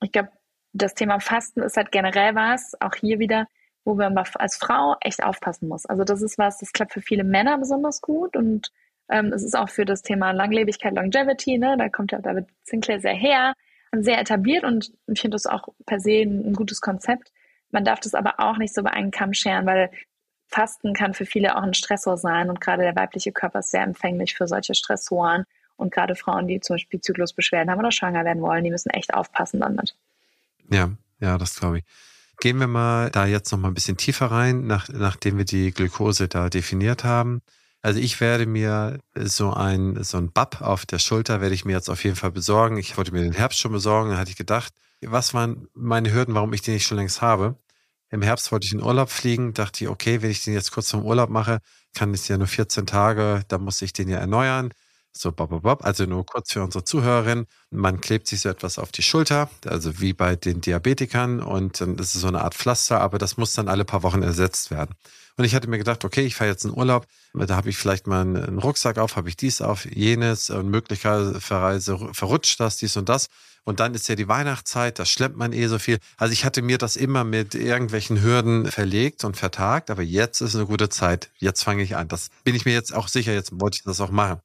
Ich glaube, das Thema Fasten ist halt generell was, auch hier wieder, wo man als Frau echt aufpassen muss. Also das ist was, das klappt für viele Männer besonders gut und ähm, es ist auch für das Thema Langlebigkeit, Longevity, ne, da kommt ja David Sinclair sehr her, sehr etabliert und ich finde das auch per se ein, ein gutes Konzept. Man darf das aber auch nicht so bei einem Kamm scheren, weil Fasten kann für viele auch ein Stressor sein und gerade der weibliche Körper ist sehr empfänglich für solche Stressoren und gerade Frauen, die zum Beispiel Zyklusbeschwerden haben oder schwanger werden wollen, die müssen echt aufpassen damit. Ja, ja, das glaube ich. Gehen wir mal da jetzt noch mal ein bisschen tiefer rein, nach, nachdem wir die Glukose da definiert haben. Also ich werde mir so ein, so ein Bab auf der Schulter werde ich mir jetzt auf jeden Fall besorgen. Ich wollte mir den Herbst schon besorgen. Da hatte ich gedacht, was waren meine Hürden, warum ich den nicht schon längst habe? Im Herbst wollte ich in Urlaub fliegen, dachte ich, okay, wenn ich den jetzt kurz zum Urlaub mache, kann es ja nur 14 Tage, da muss ich den ja erneuern. So, bob, bob, bob. Also nur kurz für unsere Zuhörerin. Man klebt sich so etwas auf die Schulter, also wie bei den Diabetikern und dann ist es so eine Art Pflaster, aber das muss dann alle paar Wochen ersetzt werden. Und ich hatte mir gedacht, okay, ich fahre jetzt in Urlaub, da habe ich vielleicht mal einen Rucksack auf, habe ich dies auf, jenes und möglicherweise verrutscht das, dies und das. Und dann ist ja die Weihnachtszeit, da schleppt man eh so viel. Also ich hatte mir das immer mit irgendwelchen Hürden verlegt und vertagt, aber jetzt ist eine gute Zeit. Jetzt fange ich an. Das bin ich mir jetzt auch sicher, jetzt wollte ich das auch machen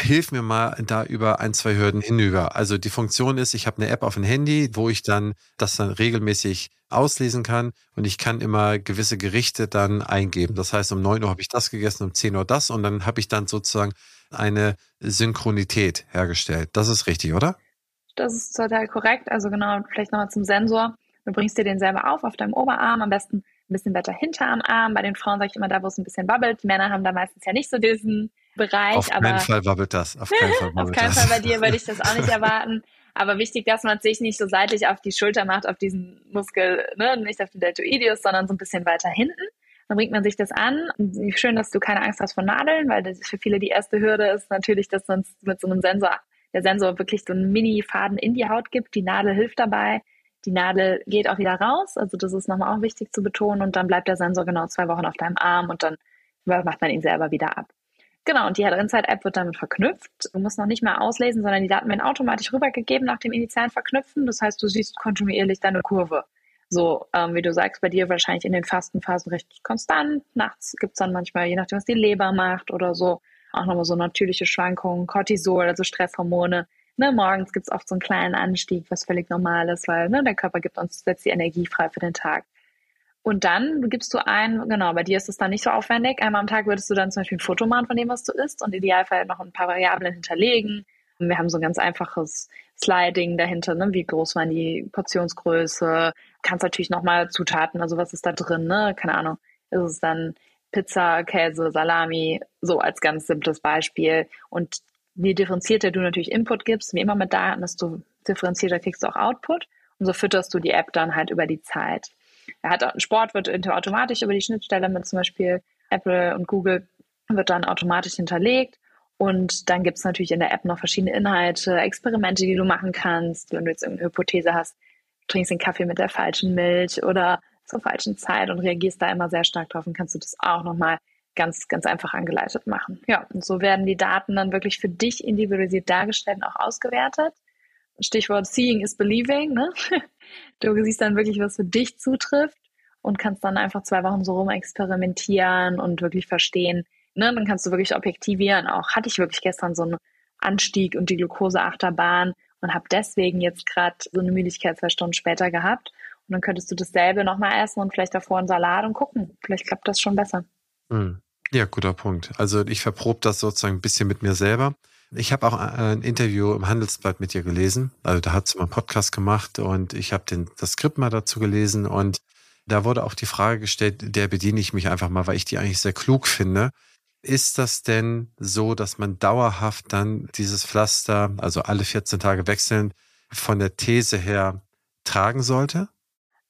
hilf mir mal da über ein, zwei Hürden hinüber. Also die Funktion ist, ich habe eine App auf dem Handy, wo ich dann das dann regelmäßig auslesen kann und ich kann immer gewisse Gerichte dann eingeben. Das heißt, um 9 Uhr habe ich das gegessen, um 10 Uhr das und dann habe ich dann sozusagen eine Synchronität hergestellt. Das ist richtig, oder? Das ist total korrekt. Also genau, vielleicht nochmal zum Sensor. Du bringst dir den selber auf auf deinem Oberarm, am besten ein bisschen weiter hinter am Arm. Bei den Frauen sage ich immer da, wo es ein bisschen wabbelt. Die Männer haben da meistens ja nicht so diesen Bereich. Auf keinen Fall wabbelt das. Auf keinen Fall, auf keinen Fall bei dir würde ich das auch nicht erwarten. Aber wichtig, dass man sich nicht so seitlich auf die Schulter macht, auf diesen Muskel, ne, nicht auf den Deltoideus, sondern so ein bisschen weiter hinten. Dann bringt man sich das an. Schön, dass du keine Angst hast vor Nadeln, weil das für viele die erste Hürde ist natürlich, dass man mit so einem Sensor, der Sensor wirklich so einen Mini-Faden in die Haut gibt. Die Nadel hilft dabei. Die Nadel geht auch wieder raus. Also das ist nochmal auch wichtig zu betonen. Und dann bleibt der Sensor genau zwei Wochen auf deinem Arm und dann macht man ihn selber wieder ab. Genau, und die Insight-App wird damit verknüpft. Du musst noch nicht mal auslesen, sondern die Daten werden automatisch rübergegeben nach dem initialen Verknüpfen. Das heißt, du siehst kontinuierlich deine Kurve. So, ähm, wie du sagst, bei dir wahrscheinlich in den Fastenphasen recht konstant. Nachts gibt's dann manchmal, je nachdem, was die Leber macht oder so, auch nochmal so natürliche Schwankungen, Cortisol, also Stresshormone. Ne, morgens gibt's oft so einen kleinen Anstieg, was völlig normal ist, weil ne, der Körper gibt uns setzt die Energie frei für den Tag. Und dann gibst du ein, genau, bei dir ist es dann nicht so aufwendig. Einmal am Tag würdest du dann zum Beispiel ein Foto machen von dem, was du isst und idealfall noch ein paar Variablen hinterlegen. Wir haben so ein ganz einfaches Sliding dahinter, ne? wie groß war die Portionsgröße. Kannst natürlich nochmal Zutaten, also was ist da drin, ne? Keine Ahnung. Ist es dann Pizza, Käse, Salami, so als ganz simples Beispiel. Und je differenzierter du natürlich Input gibst, wie immer mit Daten, desto differenzierter kriegst du auch Output. Und so fütterst du die App dann halt über die Zeit. Er hat Sport wird automatisch über die Schnittstelle mit zum Beispiel Apple und Google wird dann automatisch hinterlegt. Und dann gibt es natürlich in der App noch verschiedene Inhalte, Experimente, die du machen kannst. Wenn du jetzt irgendeine Hypothese hast, du trinkst den Kaffee mit der falschen Milch oder zur falschen Zeit und reagierst da immer sehr stark drauf, und kannst du das auch nochmal ganz, ganz einfach angeleitet machen. Ja, und so werden die Daten dann wirklich für dich individualisiert dargestellt und auch ausgewertet. Stichwort Seeing is Believing. Ne? Du siehst dann wirklich, was für dich zutrifft und kannst dann einfach zwei Wochen so rum experimentieren und wirklich verstehen. Ne? Dann kannst du wirklich objektivieren. Auch hatte ich wirklich gestern so einen Anstieg und die Glukoseachterbahn und habe deswegen jetzt gerade so eine Müdigkeit zwei Stunden später gehabt. Und dann könntest du dasselbe nochmal essen und vielleicht davor einen Salat und gucken. Vielleicht klappt das schon besser. Hm. Ja, guter Punkt. Also ich verprobe das sozusagen ein bisschen mit mir selber. Ich habe auch äh, ein Interview im Handelsblatt mit dir gelesen. Also da hat sie mal einen Podcast gemacht und ich habe das Skript mal dazu gelesen und da wurde auch die Frage gestellt, der bediene ich mich einfach mal, weil ich die eigentlich sehr klug finde. Ist das denn so, dass man dauerhaft dann dieses Pflaster, also alle 14 Tage wechseln, von der These her tragen sollte?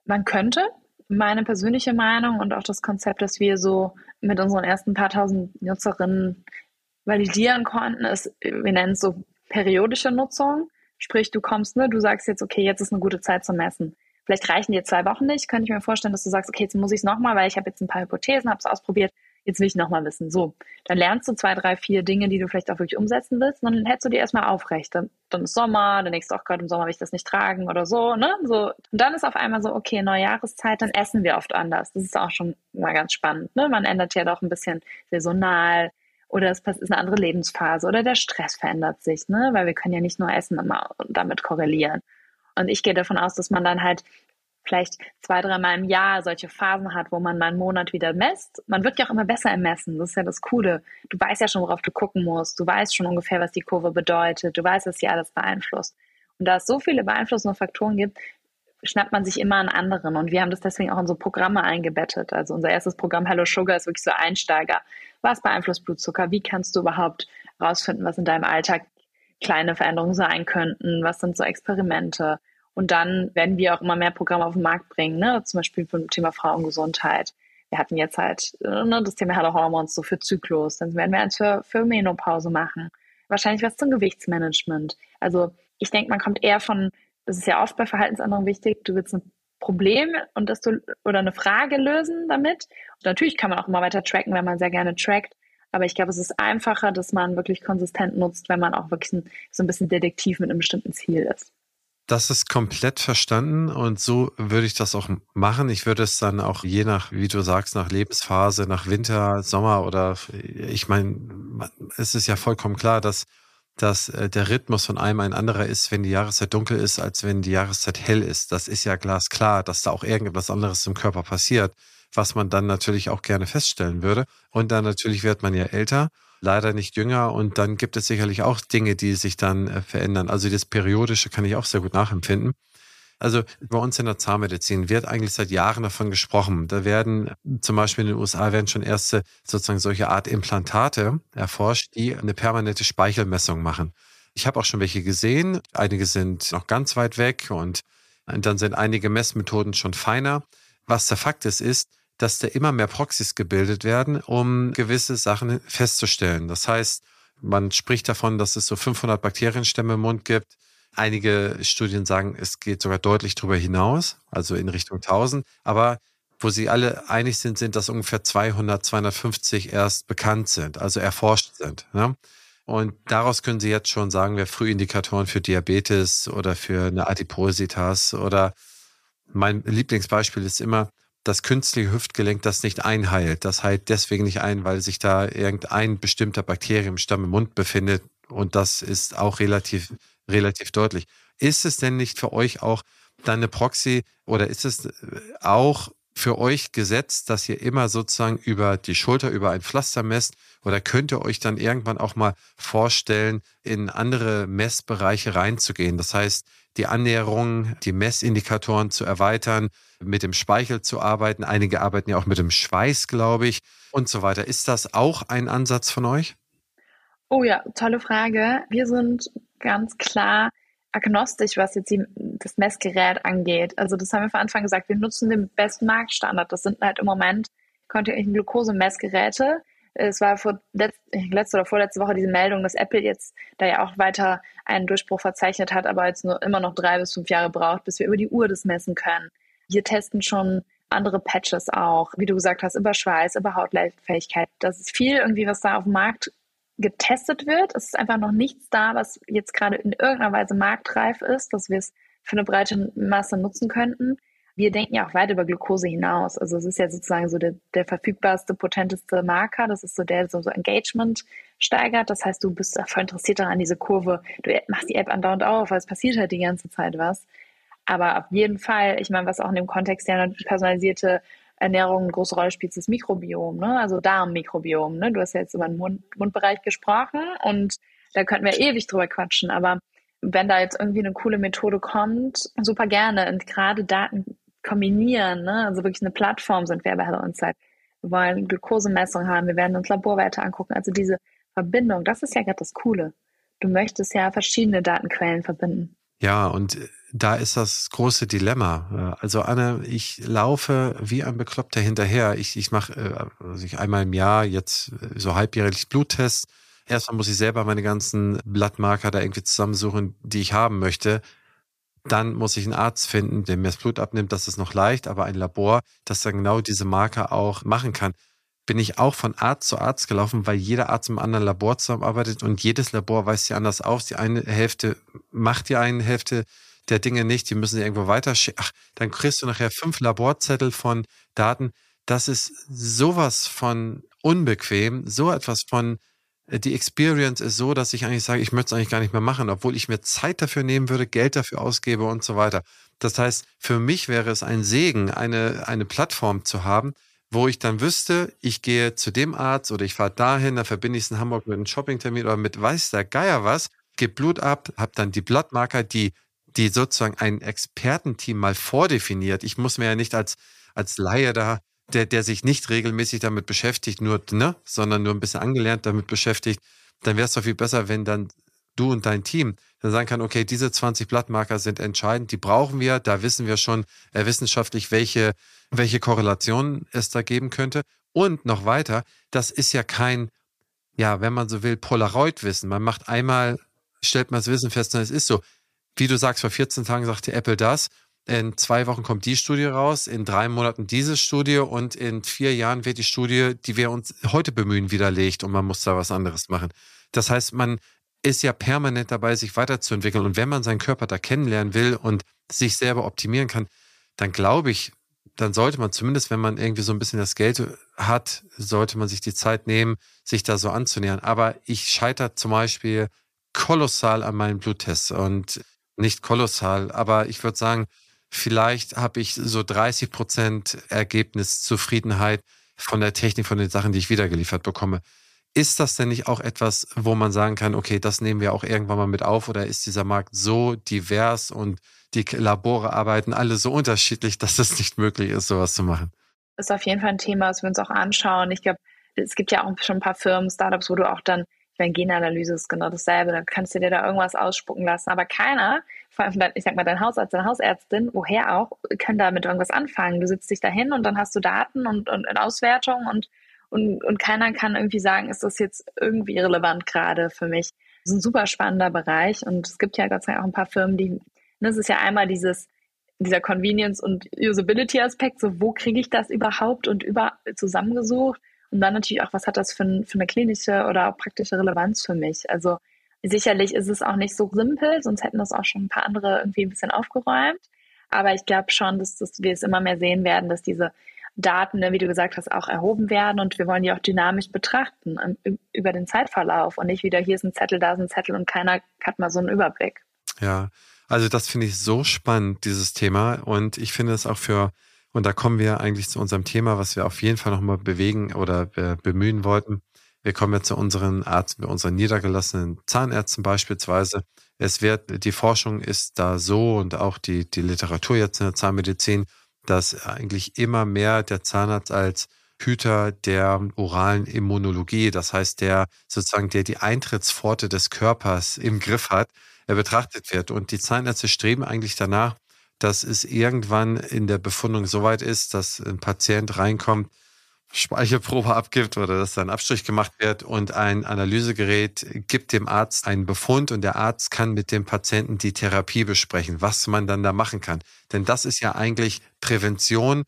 Man könnte. Meine persönliche Meinung und auch das Konzept, das wir so mit unseren ersten paar tausend Nutzerinnen validieren konnten, ist, wir nennen es so periodische Nutzung. Sprich, du kommst, ne, du sagst jetzt, okay, jetzt ist eine gute Zeit zum Messen. Vielleicht reichen dir zwei Wochen nicht, könnte ich mir vorstellen, dass du sagst, okay, jetzt muss ich es nochmal, weil ich habe jetzt ein paar Hypothesen, habe es ausprobiert, jetzt will ich nochmal wissen. So, dann lernst du zwei, drei, vier Dinge, die du vielleicht auch wirklich umsetzen willst, und dann hältst du die erstmal aufrecht. Dann, dann ist Sommer, dann denkst du, auch gerade im Sommer will ich das nicht tragen oder so, ne? So. Und dann ist auf einmal so, okay, neue Jahreszeit, dann essen wir oft anders. Das ist auch schon mal ganz spannend, ne? Man ändert ja doch ein bisschen saisonal oder es ist eine andere Lebensphase oder der Stress verändert sich, ne? Weil wir können ja nicht nur Essen immer damit korrelieren. Und ich gehe davon aus, dass man dann halt vielleicht zwei, dreimal im Jahr solche Phasen hat, wo man mal einen Monat wieder messt. Man wird ja auch immer besser im Messen. Das ist ja das Coole. Du weißt ja schon, worauf du gucken musst. Du weißt schon ungefähr, was die Kurve bedeutet. Du weißt, was sie alles beeinflusst. Und da es so viele beeinflussende Faktoren gibt, schnappt man sich immer an anderen. Und wir haben das deswegen auch in so Programme eingebettet. Also unser erstes Programm Hello Sugar ist wirklich so Einsteiger. Was beeinflusst Blutzucker? Wie kannst du überhaupt rausfinden, was in deinem Alltag kleine Veränderungen sein könnten? Was sind so Experimente? Und dann werden wir auch immer mehr Programme auf den Markt bringen, ne? zum Beispiel zum Thema Frauengesundheit. Wir hatten jetzt halt ne, das Thema Hello Hormones so für Zyklus. Dann werden wir eins für, für Menopause machen. Wahrscheinlich was zum Gewichtsmanagement. Also ich denke, man kommt eher von, das ist ja oft bei Verhaltensänderungen wichtig, du willst ein Problem und dass du oder eine Frage lösen damit. Und natürlich kann man auch immer weiter tracken, wenn man sehr gerne trackt. Aber ich glaube, es ist einfacher, dass man wirklich konsistent nutzt, wenn man auch wirklich ein, so ein bisschen Detektiv mit einem bestimmten Ziel ist. Das ist komplett verstanden und so würde ich das auch machen. Ich würde es dann auch je nach, wie du sagst, nach Lebensphase, nach Winter, Sommer oder ich meine, es ist ja vollkommen klar, dass, dass äh, der Rhythmus von einem ein anderer ist, wenn die Jahreszeit dunkel ist, als wenn die Jahreszeit hell ist. Das ist ja glasklar, dass da auch irgendetwas anderes im Körper passiert, was man dann natürlich auch gerne feststellen würde. Und dann natürlich wird man ja älter leider nicht jünger und dann gibt es sicherlich auch Dinge, die sich dann äh, verändern. Also das Periodische kann ich auch sehr gut nachempfinden. Also bei uns in der Zahnmedizin wird eigentlich seit Jahren davon gesprochen. Da werden zum Beispiel in den USA werden schon erste sozusagen solche Art Implantate erforscht, die eine permanente Speichelmessung machen. Ich habe auch schon welche gesehen. Einige sind noch ganz weit weg und dann sind einige Messmethoden schon feiner. Was der Fakt ist, ist, dass da immer mehr Proxys gebildet werden, um gewisse Sachen festzustellen. Das heißt, man spricht davon, dass es so 500 Bakterienstämme im Mund gibt. Einige Studien sagen, es geht sogar deutlich darüber hinaus, also in Richtung 1000. Aber wo sie alle einig sind, sind, dass ungefähr 200, 250 erst bekannt sind, also erforscht sind. Ne? Und daraus können Sie jetzt schon sagen, wer Frühindikatoren für Diabetes oder für eine Adipositas oder mein Lieblingsbeispiel ist immer, das künstliche Hüftgelenk das nicht einheilt. Das heilt deswegen nicht ein, weil sich da irgendein bestimmter Bakterienstamm im Mund befindet. Und das ist auch relativ, relativ deutlich. Ist es denn nicht für euch auch dann eine Proxy oder ist es auch für euch gesetzt, dass ihr immer sozusagen über die Schulter, über ein Pflaster messt? Oder könnt ihr euch dann irgendwann auch mal vorstellen, in andere Messbereiche reinzugehen? Das heißt, die Annäherung, die Messindikatoren zu erweitern, mit dem Speichel zu arbeiten. Einige arbeiten ja auch mit dem Schweiß, glaube ich, und so weiter. Ist das auch ein Ansatz von euch? Oh ja, tolle Frage. Wir sind ganz klar agnostisch, was jetzt die, das Messgerät angeht. Also das haben wir von Anfang gesagt, wir nutzen den besten Marktstandard. Das sind halt im Moment kontinuierlichen Glukosemessgeräte. Es war vor letzt, letzte oder vorletzte Woche diese Meldung, dass Apple jetzt da ja auch weiter einen Durchbruch verzeichnet hat, aber jetzt nur immer noch drei bis fünf Jahre braucht, bis wir über die Uhr das messen können. Wir testen schon andere Patches auch, wie du gesagt hast, über Schweiß, über Hautleitfähigkeit. Das ist viel irgendwie, was da auf dem Markt getestet wird. Es ist einfach noch nichts da, was jetzt gerade in irgendeiner Weise marktreif ist, dass wir es für eine breite Masse nutzen könnten. Wir denken ja auch weit über Glucose hinaus. Also es ist ja sozusagen so der, der verfügbarste, potenteste Marker. Das ist so der, der so, so Engagement steigert. Das heißt, du bist voll interessiert daran, diese Kurve. Du machst die App andauernd auf, weil es passiert halt die ganze Zeit was. Aber auf jeden Fall, ich meine, was auch in dem Kontext ja personalisierte Ernährung eine große Rolle spielt, das Mikrobiom, ne? also Darmmikrobiom. Ne? Du hast ja jetzt über den Mund, Mundbereich gesprochen und da könnten wir ewig drüber quatschen, aber wenn da jetzt irgendwie eine coole Methode kommt, super gerne und gerade Daten kombinieren, ne? also wirklich eine Plattform sind wir bei Hello Insight. Wir wollen Glukosemessung haben, wir werden uns Laborwerte angucken, also diese Verbindung, das ist ja gerade das Coole. Du möchtest ja verschiedene Datenquellen verbinden. Ja, und da ist das große Dilemma. Also Anne, ich laufe wie ein Bekloppter hinterher. Ich, ich mache äh, also ich einmal im Jahr jetzt äh, so halbjährlich Bluttests. Erstmal muss ich selber meine ganzen Blattmarker da irgendwie zusammensuchen, die ich haben möchte. Dann muss ich einen Arzt finden, der mir das Blut abnimmt. Das ist noch leicht, aber ein Labor, das dann genau diese Marker auch machen kann bin ich auch von Arzt zu Arzt gelaufen, weil jeder Arzt im anderen Labor zusammenarbeitet und jedes Labor weist sie anders aus. Die eine Hälfte macht die eine Hälfte der Dinge nicht, die müssen sie irgendwo weiterschicken. Ach, dann kriegst du nachher fünf Laborzettel von Daten. Das ist sowas von unbequem, so etwas von äh, die Experience ist so, dass ich eigentlich sage, ich möchte es eigentlich gar nicht mehr machen, obwohl ich mir Zeit dafür nehmen würde, Geld dafür ausgebe und so weiter. Das heißt, für mich wäre es ein Segen, eine, eine Plattform zu haben, wo ich dann wüsste, ich gehe zu dem Arzt oder ich fahre dahin, da verbinde ich es in Hamburg mit einem Shoppingtermin oder mit weiß der Geier was, gebe Blut ab, habe dann die Blattmarker, die, die sozusagen ein Expertenteam mal vordefiniert. Ich muss mir ja nicht als, als Laie da, der, der sich nicht regelmäßig damit beschäftigt, nur, ne, sondern nur ein bisschen angelernt damit beschäftigt, dann wäre es doch viel besser, wenn dann du und dein Team dann sagen kann, okay, diese 20 Blattmarker sind entscheidend, die brauchen wir, da wissen wir schon äh, wissenschaftlich, welche, welche Korrelationen es da geben könnte. Und noch weiter, das ist ja kein, ja, wenn man so will, Polaroid-Wissen. Man macht einmal, stellt man das Wissen fest und es ist so. Wie du sagst, vor 14 Tagen sagte Apple das. In zwei Wochen kommt die Studie raus, in drei Monaten diese Studie und in vier Jahren wird die Studie, die wir uns heute bemühen, widerlegt und man muss da was anderes machen. Das heißt, man, ist ja permanent dabei, sich weiterzuentwickeln. Und wenn man seinen Körper da kennenlernen will und sich selber optimieren kann, dann glaube ich, dann sollte man zumindest, wenn man irgendwie so ein bisschen das Geld hat, sollte man sich die Zeit nehmen, sich da so anzunähern. Aber ich scheitere zum Beispiel kolossal an meinen Bluttests und nicht kolossal, aber ich würde sagen, vielleicht habe ich so 30 Prozent Ergebniszufriedenheit von der Technik, von den Sachen, die ich wiedergeliefert bekomme. Ist das denn nicht auch etwas, wo man sagen kann, okay, das nehmen wir auch irgendwann mal mit auf oder ist dieser Markt so divers und die Labore arbeiten alle so unterschiedlich, dass es nicht möglich ist, sowas zu machen? Ist auf jeden Fall ein Thema, was wir uns auch anschauen. Ich glaube, es gibt ja auch schon ein paar Firmen, Startups, wo du auch dann, ich meine, Genanalyse ist genau dasselbe, dann kannst du dir da irgendwas ausspucken lassen. Aber keiner, vor allem, ich sag mal, dein Hausarzt, deine Hausärztin, woher auch, kann da mit irgendwas anfangen. Du sitzt dich da hin und dann hast du Daten und, und, und Auswertungen und und, und keiner kann irgendwie sagen, ist das jetzt irgendwie relevant gerade für mich. Das ist ein super spannender Bereich und es gibt ja Gott sei Dank auch ein paar Firmen, die, ne, ist ja einmal dieses, dieser Convenience- und Usability-Aspekt, so wo kriege ich das überhaupt und über zusammengesucht und dann natürlich auch, was hat das für, für eine klinische oder auch praktische Relevanz für mich. Also sicherlich ist es auch nicht so simpel, sonst hätten das auch schon ein paar andere irgendwie ein bisschen aufgeräumt. Aber ich glaube schon, dass, dass wir es immer mehr sehen werden, dass diese Daten, ne, wie du gesagt hast, auch erhoben werden und wir wollen die auch dynamisch betrachten über den Zeitverlauf und nicht wieder hier ist ein Zettel, da ist ein Zettel und keiner hat mal so einen Überblick. Ja, also das finde ich so spannend, dieses Thema und ich finde es auch für, und da kommen wir eigentlich zu unserem Thema, was wir auf jeden Fall nochmal bewegen oder äh, bemühen wollten. Wir kommen ja zu unseren Arzt, unseren niedergelassenen Zahnärzten beispielsweise. Es wird, die Forschung ist da so und auch die, die Literatur jetzt in der Zahnmedizin dass eigentlich immer mehr der Zahnarzt als Hüter der oralen Immunologie, das heißt der sozusagen, der die Eintrittspforte des Körpers im Griff hat, er betrachtet wird. Und die Zahnärzte streben eigentlich danach, dass es irgendwann in der Befundung so weit ist, dass ein Patient reinkommt, Speichelprobe abgibt oder dass dann Abstrich gemacht wird und ein Analysegerät gibt dem Arzt einen Befund und der Arzt kann mit dem Patienten die Therapie besprechen, was man dann da machen kann. Denn das ist ja eigentlich Prävention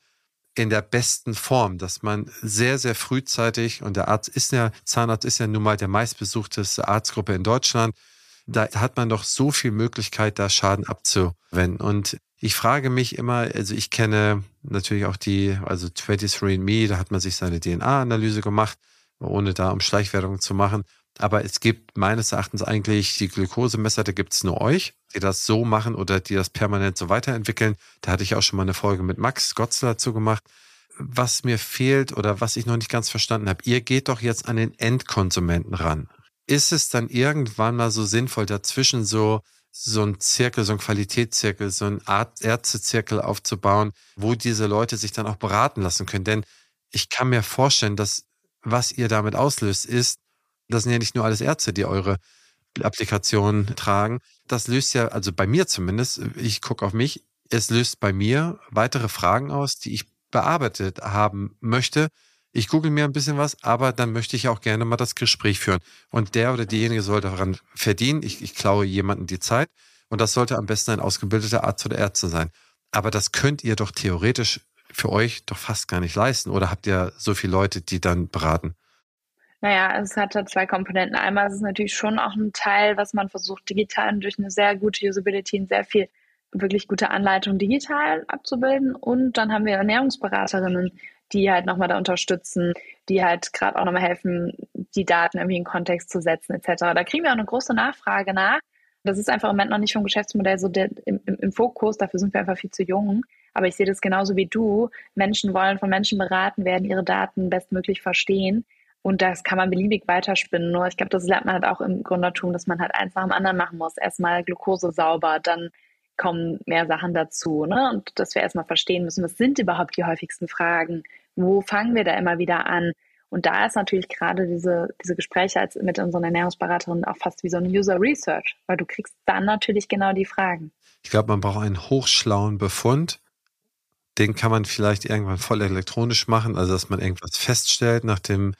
in der besten Form, dass man sehr, sehr frühzeitig, und der Arzt ist ja, Zahnarzt ist ja nun mal der meistbesuchteste Arztgruppe in Deutschland, da hat man doch so viel Möglichkeit, da Schaden abzuwenden. Und ich frage mich immer, also ich kenne natürlich auch die, also 23andMe, da hat man sich seine DNA-Analyse gemacht, ohne da um Schleichwerbung zu machen. Aber es gibt meines Erachtens eigentlich die Glukosemesser, da gibt es nur euch, die das so machen oder die das permanent so weiterentwickeln. Da hatte ich auch schon mal eine Folge mit Max Gotzler dazu gemacht. was mir fehlt oder was ich noch nicht ganz verstanden habe. Ihr geht doch jetzt an den Endkonsumenten ran. Ist es dann irgendwann mal so sinnvoll, dazwischen so so ein Zirkel, so ein Qualitätszirkel, so ein Art Ärztezirkel aufzubauen, wo diese Leute sich dann auch beraten lassen können. Denn ich kann mir vorstellen, dass was ihr damit auslöst, ist, das sind ja nicht nur alles Ärzte, die eure Applikationen tragen. Das löst ja, also bei mir zumindest, ich gucke auf mich, es löst bei mir weitere Fragen aus, die ich bearbeitet haben möchte. Ich google mir ein bisschen was, aber dann möchte ich auch gerne mal das Gespräch führen. Und der oder diejenige soll daran verdienen. Ich, ich klaue jemanden die Zeit. Und das sollte am besten ein ausgebildeter Arzt oder Ärzte sein. Aber das könnt ihr doch theoretisch für euch doch fast gar nicht leisten. Oder habt ihr so viele Leute, die dann beraten? Naja, es hat zwei Komponenten. Einmal ist es natürlich schon auch ein Teil, was man versucht, digital und durch eine sehr gute Usability und sehr viel wirklich gute Anleitung digital abzubilden. Und dann haben wir Ernährungsberaterinnen, die halt nochmal da unterstützen, die halt gerade auch nochmal helfen, die Daten irgendwie in Kontext zu setzen, etc. Da kriegen wir auch eine große Nachfrage nach. Das ist einfach im Moment noch nicht vom Geschäftsmodell so der, im, im, im Fokus, dafür sind wir einfach viel zu jung. Aber ich sehe das genauso wie du. Menschen wollen von Menschen beraten werden, ihre Daten bestmöglich verstehen. Und das kann man beliebig weiterspinnen. Nur ich glaube, das lernt man halt auch im Gründertum, dass man halt eins nach dem anderen machen muss. Erstmal Glucose sauber, dann kommen mehr Sachen dazu. Ne? Und dass wir erstmal verstehen müssen, was sind überhaupt die häufigsten Fragen? Wo fangen wir da immer wieder an? Und da ist natürlich gerade diese, diese Gespräche als mit unseren Ernährungsberaterinnen auch fast wie so eine User Research, weil du kriegst dann natürlich genau die Fragen. Ich glaube, man braucht einen hochschlauen Befund. Den kann man vielleicht irgendwann voll elektronisch machen, also dass man irgendwas feststellt nach dem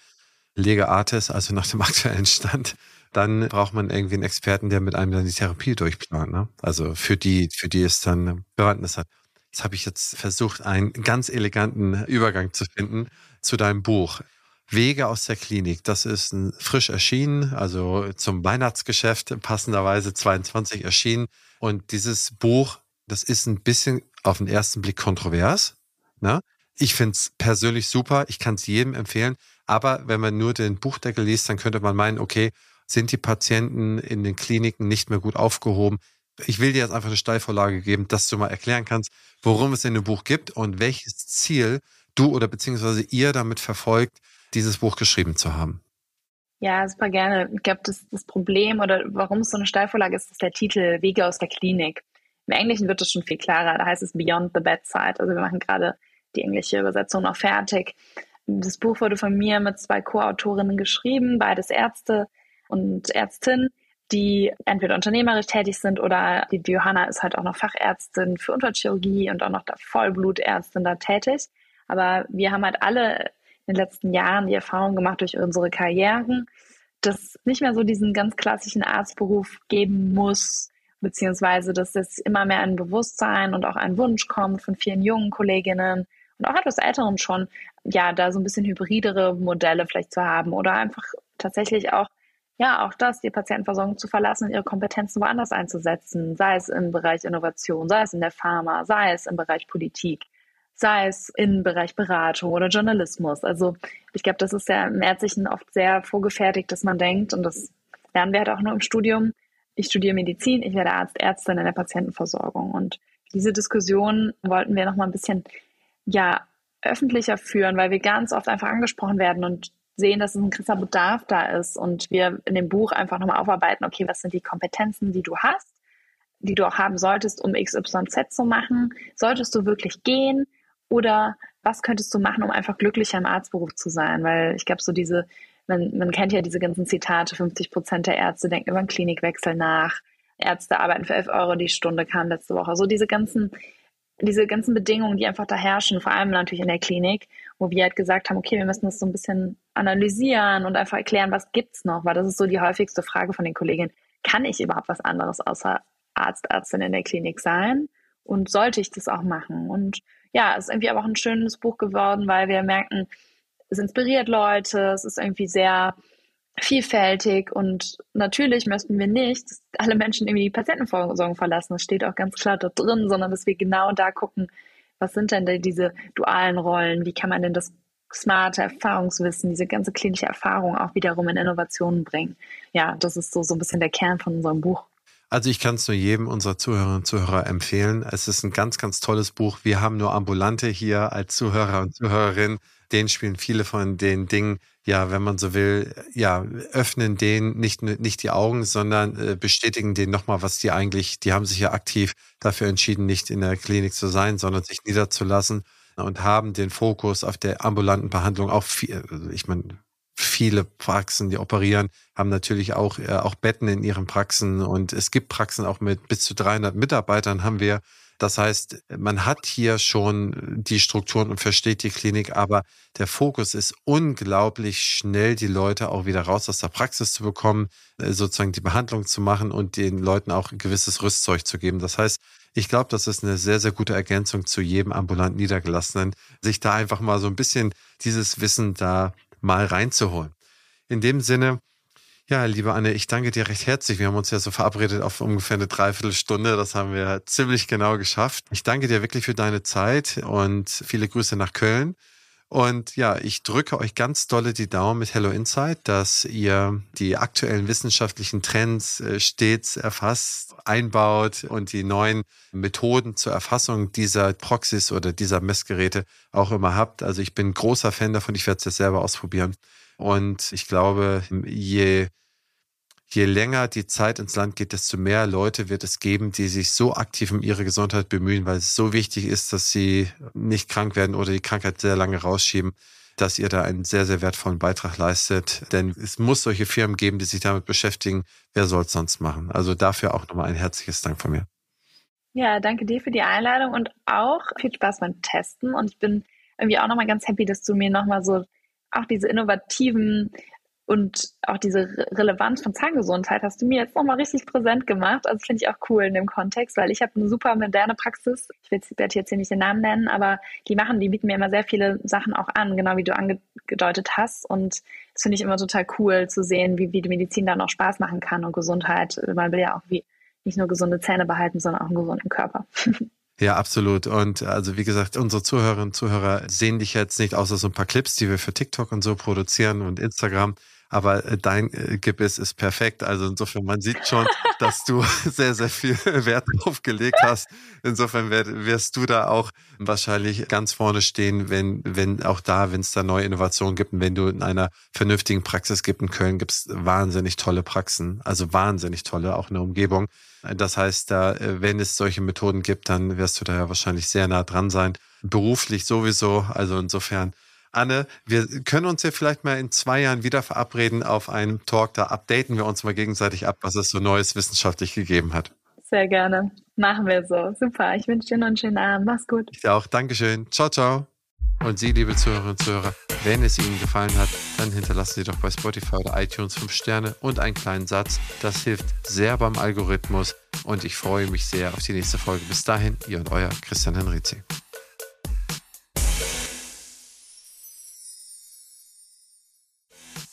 Lega Artis, also nach dem aktuellen Stand dann braucht man irgendwie einen Experten, der mit einem dann die Therapie durchplant. Ne? Also für die, für die es dann Bewandtnis hat. Jetzt habe ich jetzt versucht, einen ganz eleganten Übergang zu finden zu deinem Buch. Wege aus der Klinik. Das ist frisch erschienen, also zum Weihnachtsgeschäft passenderweise 22 erschienen. Und dieses Buch, das ist ein bisschen auf den ersten Blick kontrovers. Ne? Ich finde es persönlich super. Ich kann es jedem empfehlen. Aber wenn man nur den Buchdeckel liest, dann könnte man meinen, okay, sind die Patienten in den Kliniken nicht mehr gut aufgehoben. Ich will dir jetzt einfach eine Steilvorlage geben, dass du mal erklären kannst, worum es in dem Buch gibt und welches Ziel du oder beziehungsweise ihr damit verfolgt, dieses Buch geschrieben zu haben. Ja, super gerne. Ich glaube, das, das Problem oder warum es so eine Steilvorlage ist, ist der Titel Wege aus der Klinik. Im Englischen wird es schon viel klarer. Da heißt es Beyond the Bedside. Also wir machen gerade die englische Übersetzung noch fertig. Das Buch wurde von mir mit zwei Co-Autorinnen geschrieben, beides Ärzte, und Ärztin, die entweder unternehmerisch tätig sind oder die, Johanna ist halt auch noch Fachärztin für Unfallchirurgie und auch noch da Vollblutärztin da tätig. Aber wir haben halt alle in den letzten Jahren die Erfahrung gemacht durch unsere Karrieren, dass nicht mehr so diesen ganz klassischen Arztberuf geben muss, beziehungsweise dass es immer mehr ein Bewusstsein und auch ein Wunsch kommt von vielen jungen Kolleginnen und auch etwas Älteren schon, ja, da so ein bisschen hybridere Modelle vielleicht zu haben oder einfach tatsächlich auch ja, auch das, die Patientenversorgung zu verlassen und ihre Kompetenzen woanders einzusetzen, sei es im Bereich Innovation, sei es in der Pharma, sei es im Bereich Politik, sei es im Bereich Beratung oder Journalismus. Also ich glaube, das ist ja im Ärztlichen oft sehr vorgefertigt, dass man denkt, und das lernen wir halt auch nur im Studium, ich studiere Medizin, ich werde Arzt, Ärztin in der Patientenversorgung. Und diese Diskussion wollten wir nochmal ein bisschen, ja, öffentlicher führen, weil wir ganz oft einfach angesprochen werden und sehen, dass ein gewisser Bedarf da ist und wir in dem Buch einfach nochmal aufarbeiten, okay, was sind die Kompetenzen, die du hast, die du auch haben solltest, um XYZ zu machen? Solltest du wirklich gehen oder was könntest du machen, um einfach glücklicher im Arztberuf zu sein? Weil ich glaube, so diese, man, man kennt ja diese ganzen Zitate, 50 Prozent der Ärzte denken über einen Klinikwechsel nach. Ärzte arbeiten für 11 Euro die Stunde, kam letzte Woche. So diese ganzen diese ganzen Bedingungen, die einfach da herrschen, vor allem natürlich in der Klinik, wo wir halt gesagt haben, okay, wir müssen das so ein bisschen analysieren und einfach erklären, was gibt's noch, weil das ist so die häufigste Frage von den Kolleginnen. Kann ich überhaupt was anderes außer Arzt, Ärztin in der Klinik sein? Und sollte ich das auch machen? Und ja, es ist irgendwie aber auch ein schönes Buch geworden, weil wir merken, es inspiriert Leute, es ist irgendwie sehr vielfältig und natürlich möchten wir nicht, dass alle Menschen irgendwie die Patientenversorgung verlassen. Das steht auch ganz klar da drin, sondern dass wir genau da gucken, was sind denn diese dualen Rollen? Wie kann man denn das smarte Erfahrungswissen, diese ganze klinische Erfahrung auch wiederum in Innovationen bringen? Ja, das ist so, so ein bisschen der Kern von unserem Buch. Also ich kann es nur jedem unserer Zuhörerinnen und Zuhörer empfehlen. Es ist ein ganz, ganz tolles Buch. Wir haben nur Ambulante hier als Zuhörer und Zuhörerinnen. Den spielen viele von den Dingen, ja, wenn man so will, ja, öffnen denen nicht, nicht die Augen, sondern äh, bestätigen denen nochmal, was die eigentlich, die haben sich ja aktiv dafür entschieden, nicht in der Klinik zu sein, sondern sich niederzulassen und haben den Fokus auf der ambulanten Behandlung auch viel, also ich meine, viele Praxen, die operieren, haben natürlich auch, äh, auch Betten in ihren Praxen und es gibt Praxen auch mit bis zu 300 Mitarbeitern haben wir. Das heißt, man hat hier schon die Strukturen und versteht die Klinik, aber der Fokus ist unglaublich schnell, die Leute auch wieder raus aus der Praxis zu bekommen, äh, sozusagen die Behandlung zu machen und den Leuten auch ein gewisses Rüstzeug zu geben. Das heißt, ich glaube, das ist eine sehr, sehr gute Ergänzung zu jedem ambulant Niedergelassenen, sich da einfach mal so ein bisschen dieses Wissen da mal reinzuholen. In dem Sinne, ja, liebe Anne, ich danke dir recht herzlich. Wir haben uns ja so verabredet auf ungefähr eine Dreiviertelstunde. Das haben wir ziemlich genau geschafft. Ich danke dir wirklich für deine Zeit und viele Grüße nach Köln. Und ja, ich drücke euch ganz dolle die Daumen mit Hello Insight, dass ihr die aktuellen wissenschaftlichen Trends äh, stets erfasst, einbaut und die neuen Methoden zur Erfassung dieser Proxys oder dieser Messgeräte auch immer habt. Also ich bin großer Fan davon. Ich werde es jetzt selber ausprobieren. Und ich glaube, je je länger die Zeit ins Land geht, desto mehr Leute wird es geben, die sich so aktiv um ihre Gesundheit bemühen, weil es so wichtig ist, dass sie nicht krank werden oder die Krankheit sehr lange rausschieben, dass ihr da einen sehr, sehr wertvollen Beitrag leistet. Denn es muss solche Firmen geben, die sich damit beschäftigen. Wer soll es sonst machen? Also dafür auch nochmal ein herzliches Dank von mir. Ja, danke dir für die Einladung und auch viel Spaß beim Testen. Und ich bin irgendwie auch nochmal ganz happy, dass du mir nochmal so auch diese innovativen und auch diese Relevanz von Zahngesundheit hast du mir jetzt nochmal richtig präsent gemacht. Also finde ich auch cool in dem Kontext, weil ich habe eine super moderne Praxis. Ich werde jetzt hier nicht den Namen nennen, aber die machen, die bieten mir immer sehr viele Sachen auch an, genau wie du angedeutet hast. Und das finde ich immer total cool zu sehen, wie, wie die Medizin da noch Spaß machen kann und Gesundheit. Man will ja auch wie nicht nur gesunde Zähne behalten, sondern auch einen gesunden Körper. Ja, absolut. Und also wie gesagt, unsere Zuhörerinnen und Zuhörer sehen dich jetzt nicht außer so ein paar Clips, die wir für TikTok und so produzieren und Instagram aber äh, dein äh, Gebiss ist perfekt. Also insofern, man sieht schon, dass du sehr, sehr viel Wert drauf gelegt hast. Insofern wirst du da auch wahrscheinlich ganz vorne stehen, wenn, wenn auch da, wenn es da neue Innovationen gibt und wenn du in einer vernünftigen Praxis gibt. In Köln gibt es wahnsinnig tolle Praxen, also wahnsinnig tolle, auch in der Umgebung. Das heißt, da, äh, wenn es solche Methoden gibt, dann wirst du da ja wahrscheinlich sehr nah dran sein. Beruflich sowieso. Also insofern Anne, wir können uns ja vielleicht mal in zwei Jahren wieder verabreden auf einen Talk. Da updaten wir uns mal gegenseitig ab, was es so Neues wissenschaftlich gegeben hat. Sehr gerne. Machen wir so. Super. Ich wünsche dir noch einen schönen Abend. Mach's gut. Ich dir auch. Dankeschön. Ciao, ciao. Und Sie, liebe Zuhörerinnen und Zuhörer, wenn es Ihnen gefallen hat, dann hinterlassen Sie doch bei Spotify oder iTunes 5 Sterne und einen kleinen Satz. Das hilft sehr beim Algorithmus und ich freue mich sehr auf die nächste Folge. Bis dahin, Ihr und Euer Christian Henrizi.